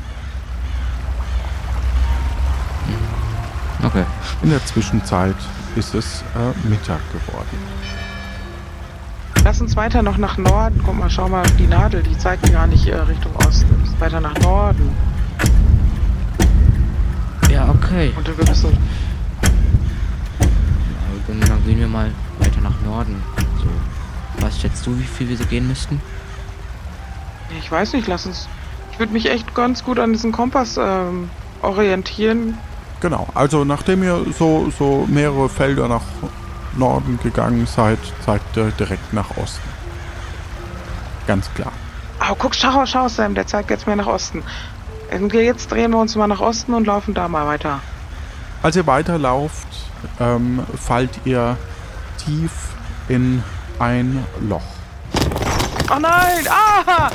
Okay. In der Zwischenzeit ist es äh, Mittag geworden. Lass uns weiter noch nach Norden. Guck mal, schau mal, die Nadel, die zeigt gar nicht äh, Richtung Osten. Weiter nach Norden. Ja, okay. Und wir müssen. Ja, dann, dann gehen wir mal weiter nach Norden. So. Was schätzt du, wie viel wir so gehen müssten? Ich weiß nicht, lass uns. Ich würde mich echt ganz gut an diesem Kompass ähm, orientieren. Genau, also nachdem ihr so, so mehrere Felder nach Norden gegangen seid, zeigt er direkt nach Osten. Ganz klar. Oh, guck, schau, schau, Sam, der zeigt jetzt mehr nach Osten. Und jetzt drehen wir uns mal nach Osten und laufen da mal weiter. Als ihr weiterlauft, ähm, fallt ihr tief in ein Loch. Oh nein! Ah!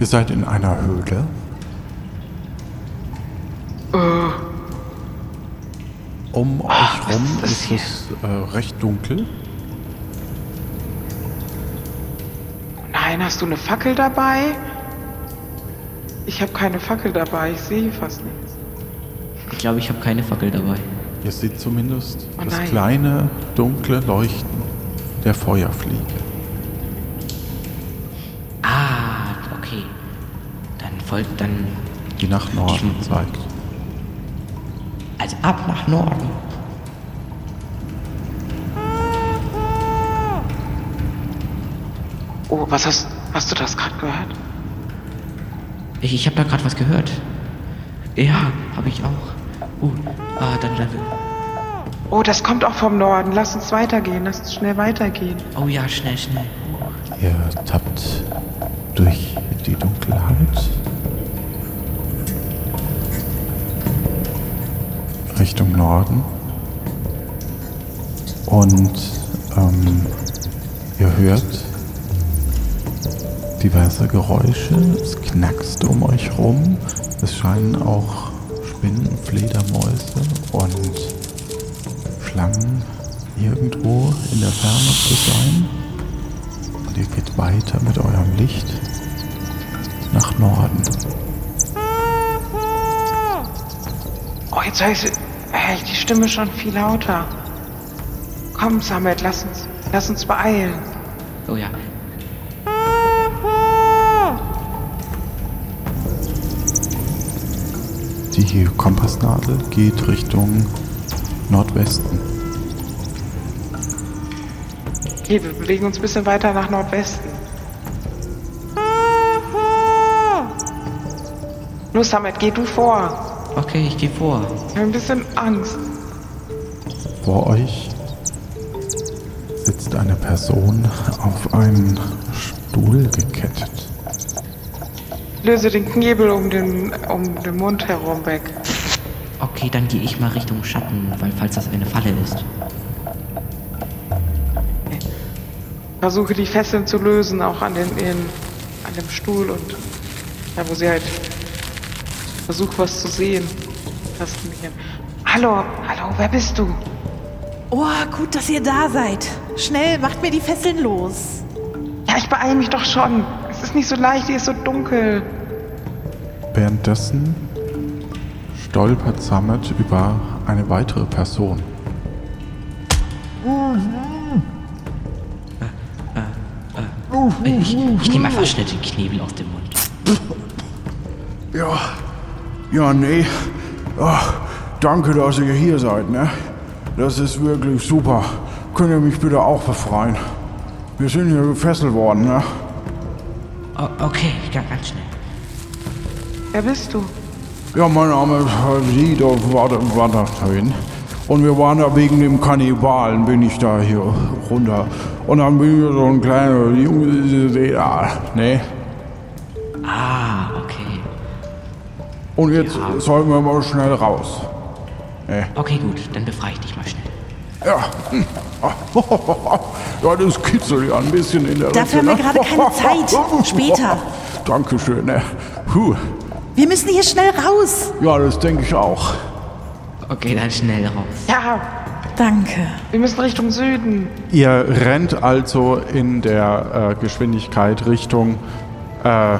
Ihr seid in einer Höhle. Um euch rum was ist ist es äh, recht dunkel. Nein, hast du eine Fackel dabei? Ich habe keine Fackel dabei, ich sehe fast nichts. Ich glaube, ich habe keine Fackel dabei. Ihr seht zumindest Oh das kleine, dunkle Leuchten der Feuerfliege. Ah, okay. Dann folgt dann. die nach Norden zeigt. Also ab nach Norden. Oh, was hast, hast du das gerade gehört? Ich, ich habe da gerade was gehört. Ja, habe ich auch. Uh, ah, dann, dann. Oh, das kommt auch vom Norden. Lass uns weitergehen, lass uns schnell weitergehen. Oh ja, schnell, schnell. Ihr tappt durch die Dunkelheit Richtung Norden und ähm, ihr hört diverse Geräusche, es knackst um euch rum, es scheinen auch Spinnen, Fledermäuse und Schlangen irgendwo in der Ferne zu sein. Und ihr geht weiter mit eurem Licht nach Norden. Oh, jetzt höre ich, hör ich die Stimme schon viel lauter. Komm, Samet, lass uns, lass uns beeilen. Oh ja. Die Kompassnadel geht Richtung Nordwesten. Okay, wir bewegen uns ein bisschen weiter nach Nordwesten. Los, Samet, geh du vor. Okay, ich gehe vor. Ich habe ein bisschen Angst. Vor euch sitzt eine Person auf einen Stuhl gekettet. Löse den Knebel um den, um den Mund herum weg. Okay, dann gehe ich mal Richtung Schatten, weil falls das eine Falle ist. Versuche die Fesseln zu lösen, auch an, den, in, an dem Stuhl und da, wo sie halt versucht, was zu sehen. Passt mich an. Hallo, hallo, wer bist du? Oh, gut, dass ihr da seid. Schnell, macht mir die Fesseln los. Ja, ich beeile mich doch schon. Es ist nicht so leicht, hier ist so dunkel. Währenddessen stolpert Samet über eine weitere Person. Ich, ich nehme einfach schnell den Knebel aus dem Mund. Ja, ja, nee. Ach, danke, dass ihr hier seid, ne? Das ist wirklich super. Könnt ihr mich bitte auch befreien? Wir sind hier gefesselt worden, ne? Oh, okay, ganz schnell. Wer bist du? Ja, mein Name ist da drin. Und wir waren da wegen dem Kannibalen, bin ich da hier runter. Und dann bin ich so ein kleiner Junge, ja, ne? Ah, okay. Und jetzt sollten wir mal schnell raus. Okay, gut, dann befreie ich dich mal schnell. Ja. Ja, das kitzelt ja ein bisschen in der Dafür Ritze, haben wir ne? gerade keine Zeit. Später. Dankeschön, ne? Puh. Wir müssen hier schnell raus. Ja, das denke ich auch. Okay, dann schnell raus. Ja, Danke. wir müssen Richtung Süden. Ihr rennt also in der äh, Geschwindigkeit Richtung, äh,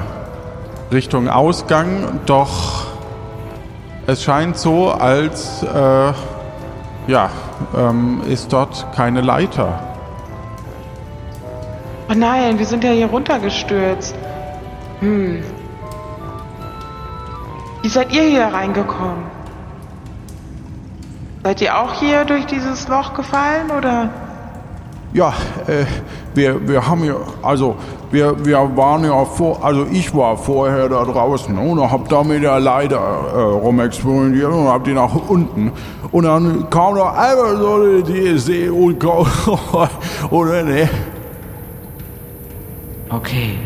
Richtung Ausgang, doch es scheint so, als äh, ja, ähm, ist dort keine Leiter. Oh nein, wir sind ja hier runtergestürzt. Hm. Wie seid ihr hier reingekommen? Seid ihr auch hier durch dieses Loch gefallen oder? Ja, äh, wir, wir haben hier, also wir, wir waren ja vor, also ich war vorher da draußen und hab da mit der Leiter äh, rumexperimentiert und hab die nach unten. Und dann kam da einfach so eine DSD und kam, oder ne? Okay.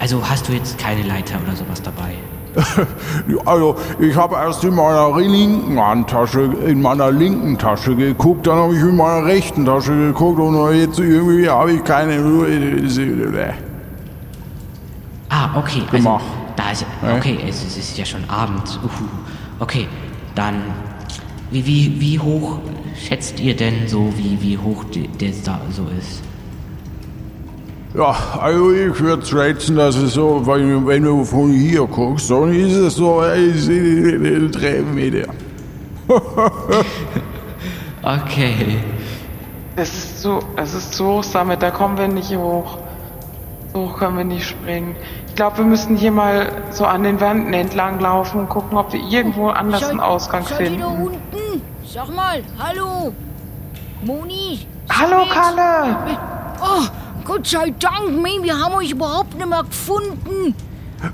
Also hast du jetzt keine Leiter oder sowas dabei? Also, ich habe erst in meiner linken Handtasche, in meiner linken Tasche geguckt, dann habe ich in meiner rechten Tasche geguckt und jetzt irgendwie habe ich keine. Ah, okay. Also, Gemacht. da ist, okay, es, es ist ja schon Abend. Uhu. Okay, dann wie, wie, wie hoch schätzt ihr denn so, wie, wie hoch de- der da so ist? Ja, also ich würde schätzen, dass es so, wenn, wenn du von hier guckst, dann ist es so drei Meter. Okay. Es ist so, es ist zu hoch, Summit, da kommen wir nicht hoch. So hoch können wir nicht springen. Ich glaube, wir müssen hier mal so an den Wänden entlang laufen und gucken, ob wir irgendwo anders einen Ausgang Seid ihr da finden. unten? Sag mal, hallo. Moni. Hallo. Kalle! Oh, Gott sei Dank, Mann, wir haben euch überhaupt nicht mehr gefunden.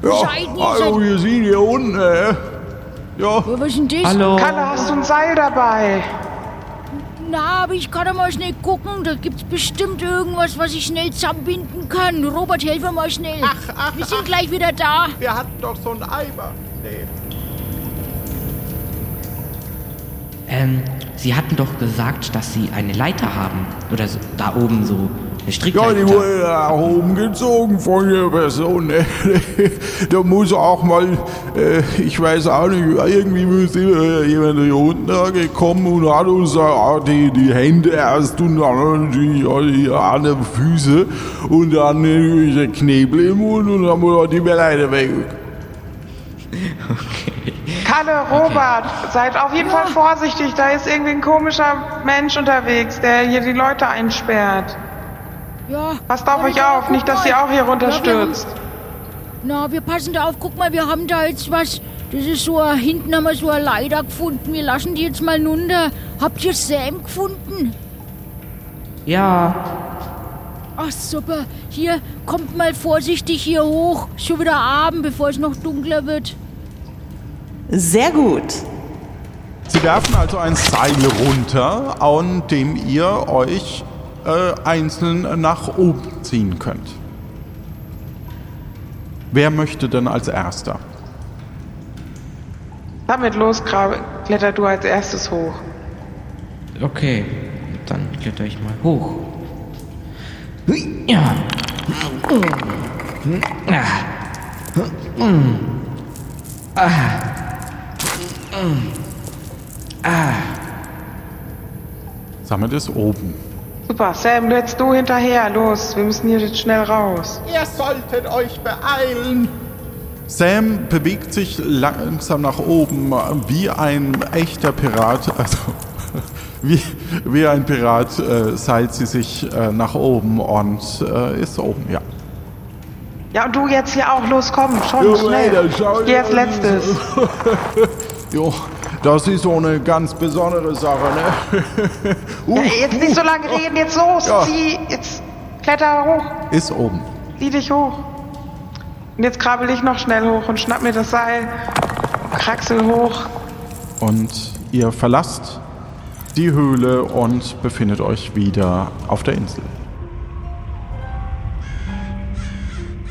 Ja, seid ihr? also Seid- wir sind hier unten, äh. Ja, was ist denn das? Hallo? Kalle, hast du ein Seil dabei? Na, aber ich kann doch mal schnell gucken. Da gibt's bestimmt irgendwas, was ich schnell zusammenbinden kann. Robert, helf mir mal schnell. Wir sind gleich wieder da. Wir hatten doch so einen Eimer. Nee. Ähm, Sie hatten doch gesagt, dass Sie eine Leiter haben. Oder so, da oben so eine ja, die wurde da oben gezogen von der Person. ne. da muss auch mal, äh, ich weiß auch nicht, irgendwie müsste äh, jemand hier unten da gekommen und hat uns da die, die Hände erst und dann die, ja, die anderen Füße und dann äh, der Knebel im Mund und dann muss die Leiter weg. Kalle, Robert, seid auf jeden Fall vorsichtig. Da ist irgendwie ein komischer Mensch unterwegs, der hier die Leute einsperrt. Ja. Passt auf euch auf, nicht, dass ihr auch hier runterstürzt. Na, wir passen da auf. Guck mal, wir haben da jetzt was. Das ist so, ein- hinten haben wir so eine Leiter gefunden. Wir lassen die jetzt mal runter. Habt ihr Sam gefunden? Ja. Ach, super. Hier, kommt mal vorsichtig hier hoch. Ist Schon wieder Abend, bevor es noch dunkler wird. Sehr gut. Sie werfen also ein Seil runter, an dem ihr euch äh, einzeln nach oben ziehen könnt. Wer möchte denn als erster? Damit los, Grabe, kletter du als erstes hoch. Okay, dann kletter ich mal hoch. Ja. Sammelt es oben. Super, Sam, jetzt du hinterher. Los, wir müssen hier jetzt schnell raus. Ihr solltet euch beeilen. Sam bewegt sich langsam nach oben wie ein echter Pirat. Also wie, wie ein Pirat äh, seilt sie sich äh, nach oben und äh, ist oben, ja. Ja, und du jetzt hier auch. Los, komm, schon, Ja, schnell. weiter, schau Ich geh als letztes. Jo, das ist so eine ganz besondere Sache, ne? uh, Ja, jetzt nicht so lange reden, jetzt los. Ja. Zieh, jetzt kletter hoch. Ist oben. Zieh dich hoch. Und jetzt krabbel ich noch schnell hoch und schnapp mir das Seil. Kraxel hoch. Und ihr verlasst die Höhle und befindet euch wieder auf der Insel.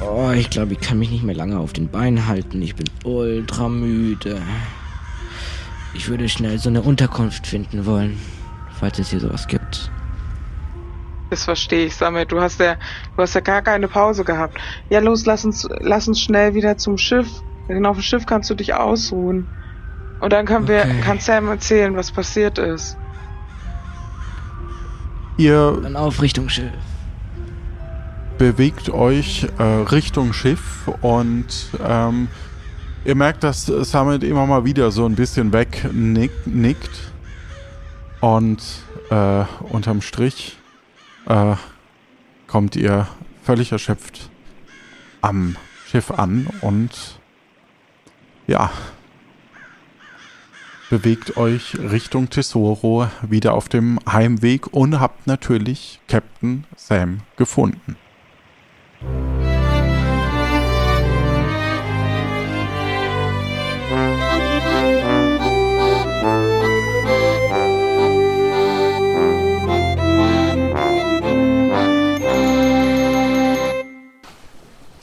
Oh, ich glaube, ich kann mich nicht mehr lange auf den Beinen halten. Ich bin ultra müde. Ich würde schnell so eine Unterkunft finden wollen, falls es hier sowas gibt. Das verstehe ich, Samet. Du hast ja, du hast ja gar keine Pause gehabt. Ja, los, lass uns, lass uns schnell wieder zum Schiff. Denn auf dem Schiff kannst du dich ausruhen. Und dann können wir, Okay. kann Sam erzählen, was passiert ist. Ihr Ein Aufrichtungsschiff. bewegt euch äh, Richtung Schiff und ähm, ihr merkt, dass Summit immer mal wieder so ein bisschen weg nick, nickt. Und äh, unterm Strich äh, kommt ihr völlig erschöpft am Schiff an und ja, bewegt euch Richtung Tesoro wieder auf dem Heimweg und habt natürlich Captain Sam gefunden.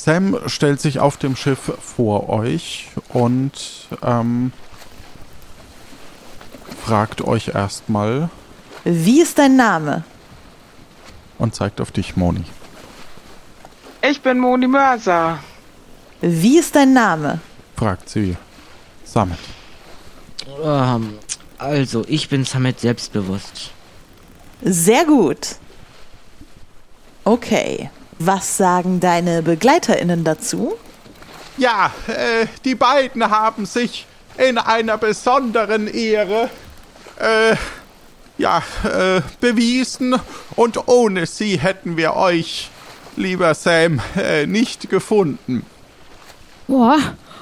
Sam stellt sich auf dem Schiff vor euch und ähm, fragt euch erstmal Wie ist dein Name? und zeigt auf dich, Moni. Ich bin Moni Mörser. Wie ist dein Name? Fragt sie Samet. Ähm, also, ich bin Samet selbstbewusst. Sehr gut. Okay. Was sagen deine BegleiterInnen dazu? Ja, äh, die beiden haben sich in einer besonderen Ehre äh, ja, äh, bewiesen und ohne sie hätten wir euch, lieber Sam, äh, nicht gefunden. Boah,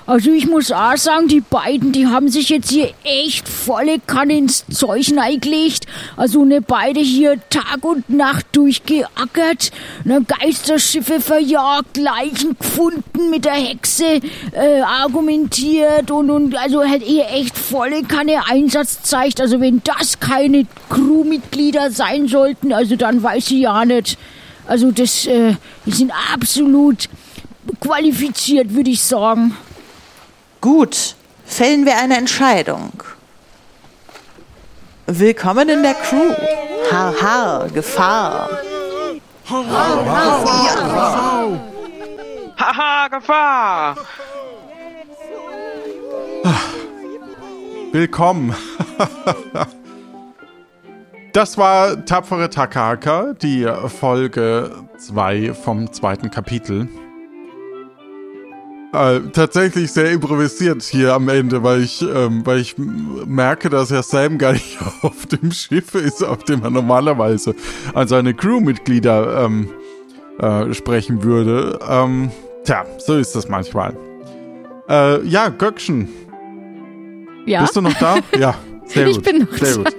also ich muss auch sagen, die beiden, die haben sich jetzt hier echt volle Kanne ins Zeug reingelegt. Also ne beide hier Tag und Nacht durchgeackert, ne Geisterschiffe verjagt, Leichen gefunden, mit der Hexe äh, argumentiert und, und also halt ihr echt volle Kanne Einsatz zeigt. Also wenn das keine Crewmitglieder sein sollten, also dann weiß ich ja nicht. Also das, äh, die sind absolut qualifiziert, würde ich sagen. Gut. Fällen wir eine Entscheidung. Willkommen in der Crew. Har, har, Gefahr. Haha, Gefahr! Willkommen. Das war Tapfere Takaka, die Folge 2 vom zweiten Kapitel. Äh, tatsächlich sehr improvisiert hier am Ende, weil ich, ähm, weil ich merke, dass ja Sam gar nicht auf dem Schiff ist, auf dem er normalerweise an seine Crewmitglieder ähm, äh, sprechen würde. Ähm, tja, so ist das manchmal. Äh, ja, Göckchen, Ja, bist du noch da? Ja, sehr Ich gut. bin noch sehr gut.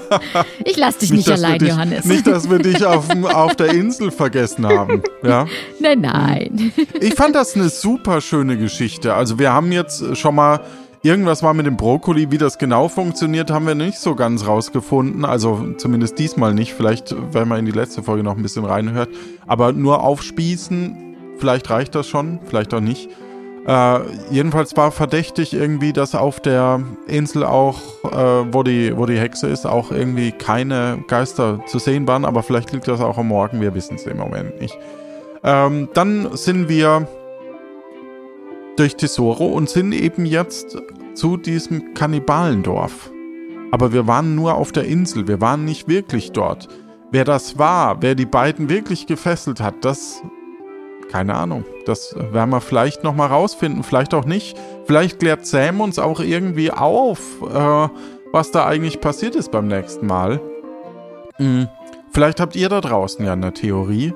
ich lass dich nicht, wir allein, dich, Johannes. Nicht, dass wir dich auf, auf der Insel vergessen haben. Ja. nein, nein. Ich fand das eine super schöne Geschichte. Also wir haben jetzt schon mal irgendwas war mit dem Brokkoli, wie das genau funktioniert, haben wir nicht so ganz rausgefunden. Also zumindest diesmal nicht. Vielleicht, wenn man in die letzte Folge noch ein bisschen reinhört. Aber nur aufspießen, vielleicht reicht das schon, vielleicht auch nicht. Äh, jedenfalls war verdächtig irgendwie, dass auf der Insel auch, äh, wo, die, wo die Hexe ist, auch irgendwie keine Geister zu sehen waren. Aber vielleicht liegt das auch am Morgen, wir wissen es im Moment nicht. Ähm, dann sind wir durch Tesoro und sind eben jetzt zu diesem Kannibalendorf. Aber wir waren nur auf der Insel, wir waren nicht wirklich dort. Wer das war, wer die beiden wirklich gefesselt hat, das keine Ahnung. Das werden wir vielleicht noch mal rausfinden, vielleicht auch nicht. Vielleicht klärt Sam uns auch irgendwie auf, äh, was da eigentlich passiert ist beim nächsten Mal. Hm. Vielleicht habt ihr da draußen ja eine Theorie.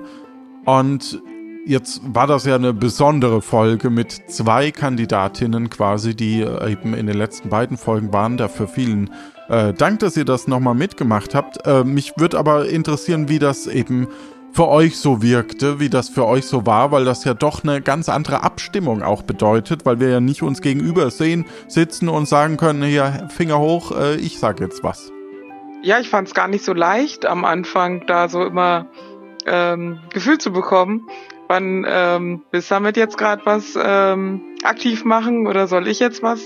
Und jetzt war das ja eine besondere Folge mit zwei Kandidatinnen quasi, die äh, eben in den letzten beiden Folgen waren. Dafür vielen äh, Dank, dass ihr das nochmal mitgemacht habt. Äh, mich würde aber interessieren, wie das eben für euch so wirkte, wie das für euch so war, weil das ja doch eine ganz andere Abstimmung auch bedeutet, weil wir ja nicht uns gegenüber sehen, sitzen und sagen können, hier, Finger hoch, äh, ich sag jetzt was. Ja, ich fand es gar nicht so leicht am Anfang, da so immer ähm, Gefühl zu bekommen. Wann ähm, will Summit jetzt gerade was ähm, aktiv machen oder soll ich jetzt was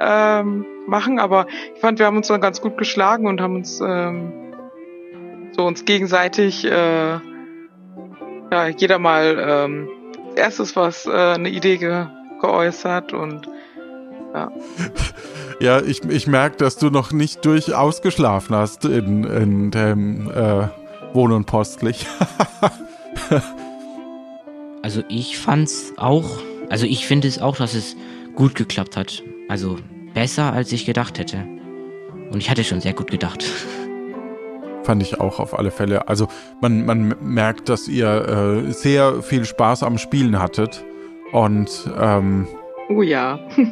ähm, machen? Aber ich fand, wir haben uns dann ganz gut geschlagen und haben uns ähm, so uns gegenseitig äh, ja jeder mal ähm, als erstes was äh, eine Idee ge geäußert und ja. Ja, ich, ich merke, dass du noch nicht durch ausgeschlafen hast in, in dem äh, Wohn- und Postlich. Also ich fand's auch, also ich finde es auch, dass es gut geklappt hat. Also besser, als ich gedacht hätte. Und ich hatte schon sehr gut gedacht. Fand ich auch auf alle Fälle. Also man, man merkt, dass ihr äh, sehr viel Spaß am Spielen hattet. Und ähm, Oh ja.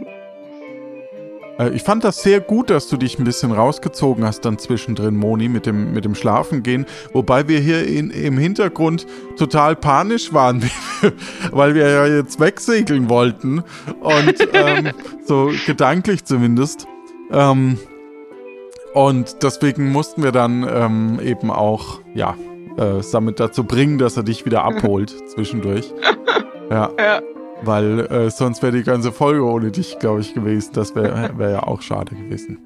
Äh, ich fand das sehr gut, dass du dich ein bisschen rausgezogen hast dann zwischendrin, Moni, mit dem, mit dem Schlafengehen. Wobei wir hier in, im Hintergrund total panisch waren, weil wir ja jetzt wegsegeln wollten. Und ähm, so gedanklich zumindest. Ähm, und deswegen mussten wir dann ähm, eben auch, ja, äh, damit dazu bringen, dass er dich wieder abholt zwischendurch. Ja. Ja. Weil äh, sonst wäre die ganze Folge ohne dich, glaube ich, gewesen. Das wäre wär ja auch schade gewesen.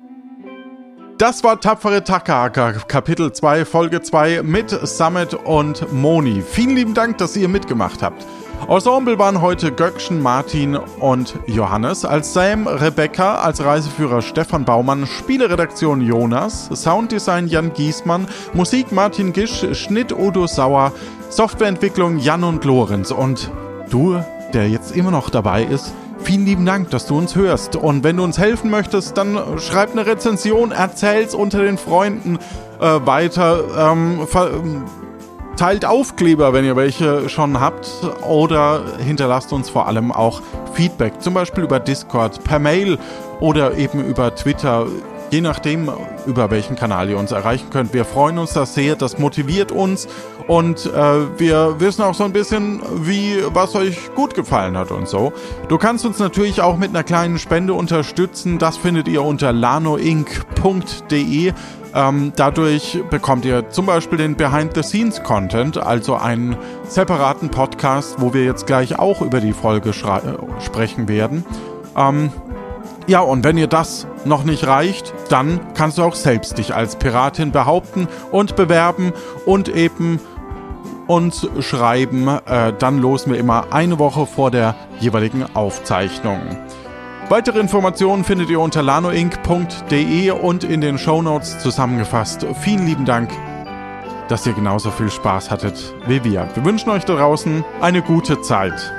Das war Tapfere Taka, Kapitel 2, Folge 2 mit Summit und Moni. Vielen lieben Dank, dass ihr mitgemacht habt. Ensemble waren heute Göckchen, Martin und Johannes. Als Sam, Rebecca, als Reiseführer Stefan Baumann, Spieleredaktion Jonas, Sounddesign Jan Giesmann, Musik Martin Gisch, Schnitt Udo Sauer, Softwareentwicklung Jan und Lorenz. Und du, der jetzt immer noch dabei ist, vielen lieben Dank, dass du uns hörst. Und wenn du uns helfen möchtest, dann schreib eine Rezension, erzähl's unter den Freunden äh, weiter, ähm, teilt Aufkleber, wenn ihr welche schon habt, oder hinterlasst uns vor allem auch Feedback, zum Beispiel über Discord, per Mail oder eben über Twitter je nachdem, über welchen Kanal ihr uns erreichen könnt. Wir freuen uns das sehr, das motiviert uns und äh, wir wissen auch so ein bisschen, wie was euch gut gefallen hat und so. Du kannst uns natürlich auch mit einer kleinen Spende unterstützen. Das findet ihr unter lanoinc.de. Ähm, dadurch bekommt ihr zum Beispiel den Behind-the-Scenes-Content, also einen separaten Podcast, wo wir jetzt gleich auch über die Folge äh, sprechen werden. Ähm, ja, und wenn ihr das noch nicht reicht, dann kannst du auch selbst dich als Piratin behaupten und bewerben und eben uns schreiben. Äh, dann losen wir immer eine Woche vor der jeweiligen Aufzeichnung. Weitere Informationen findet ihr unter lanoinc.de und in den Shownotes zusammengefasst. Vielen lieben Dank, dass ihr genauso viel Spaß hattet wie wir. Wir wünschen euch da draußen eine gute Zeit.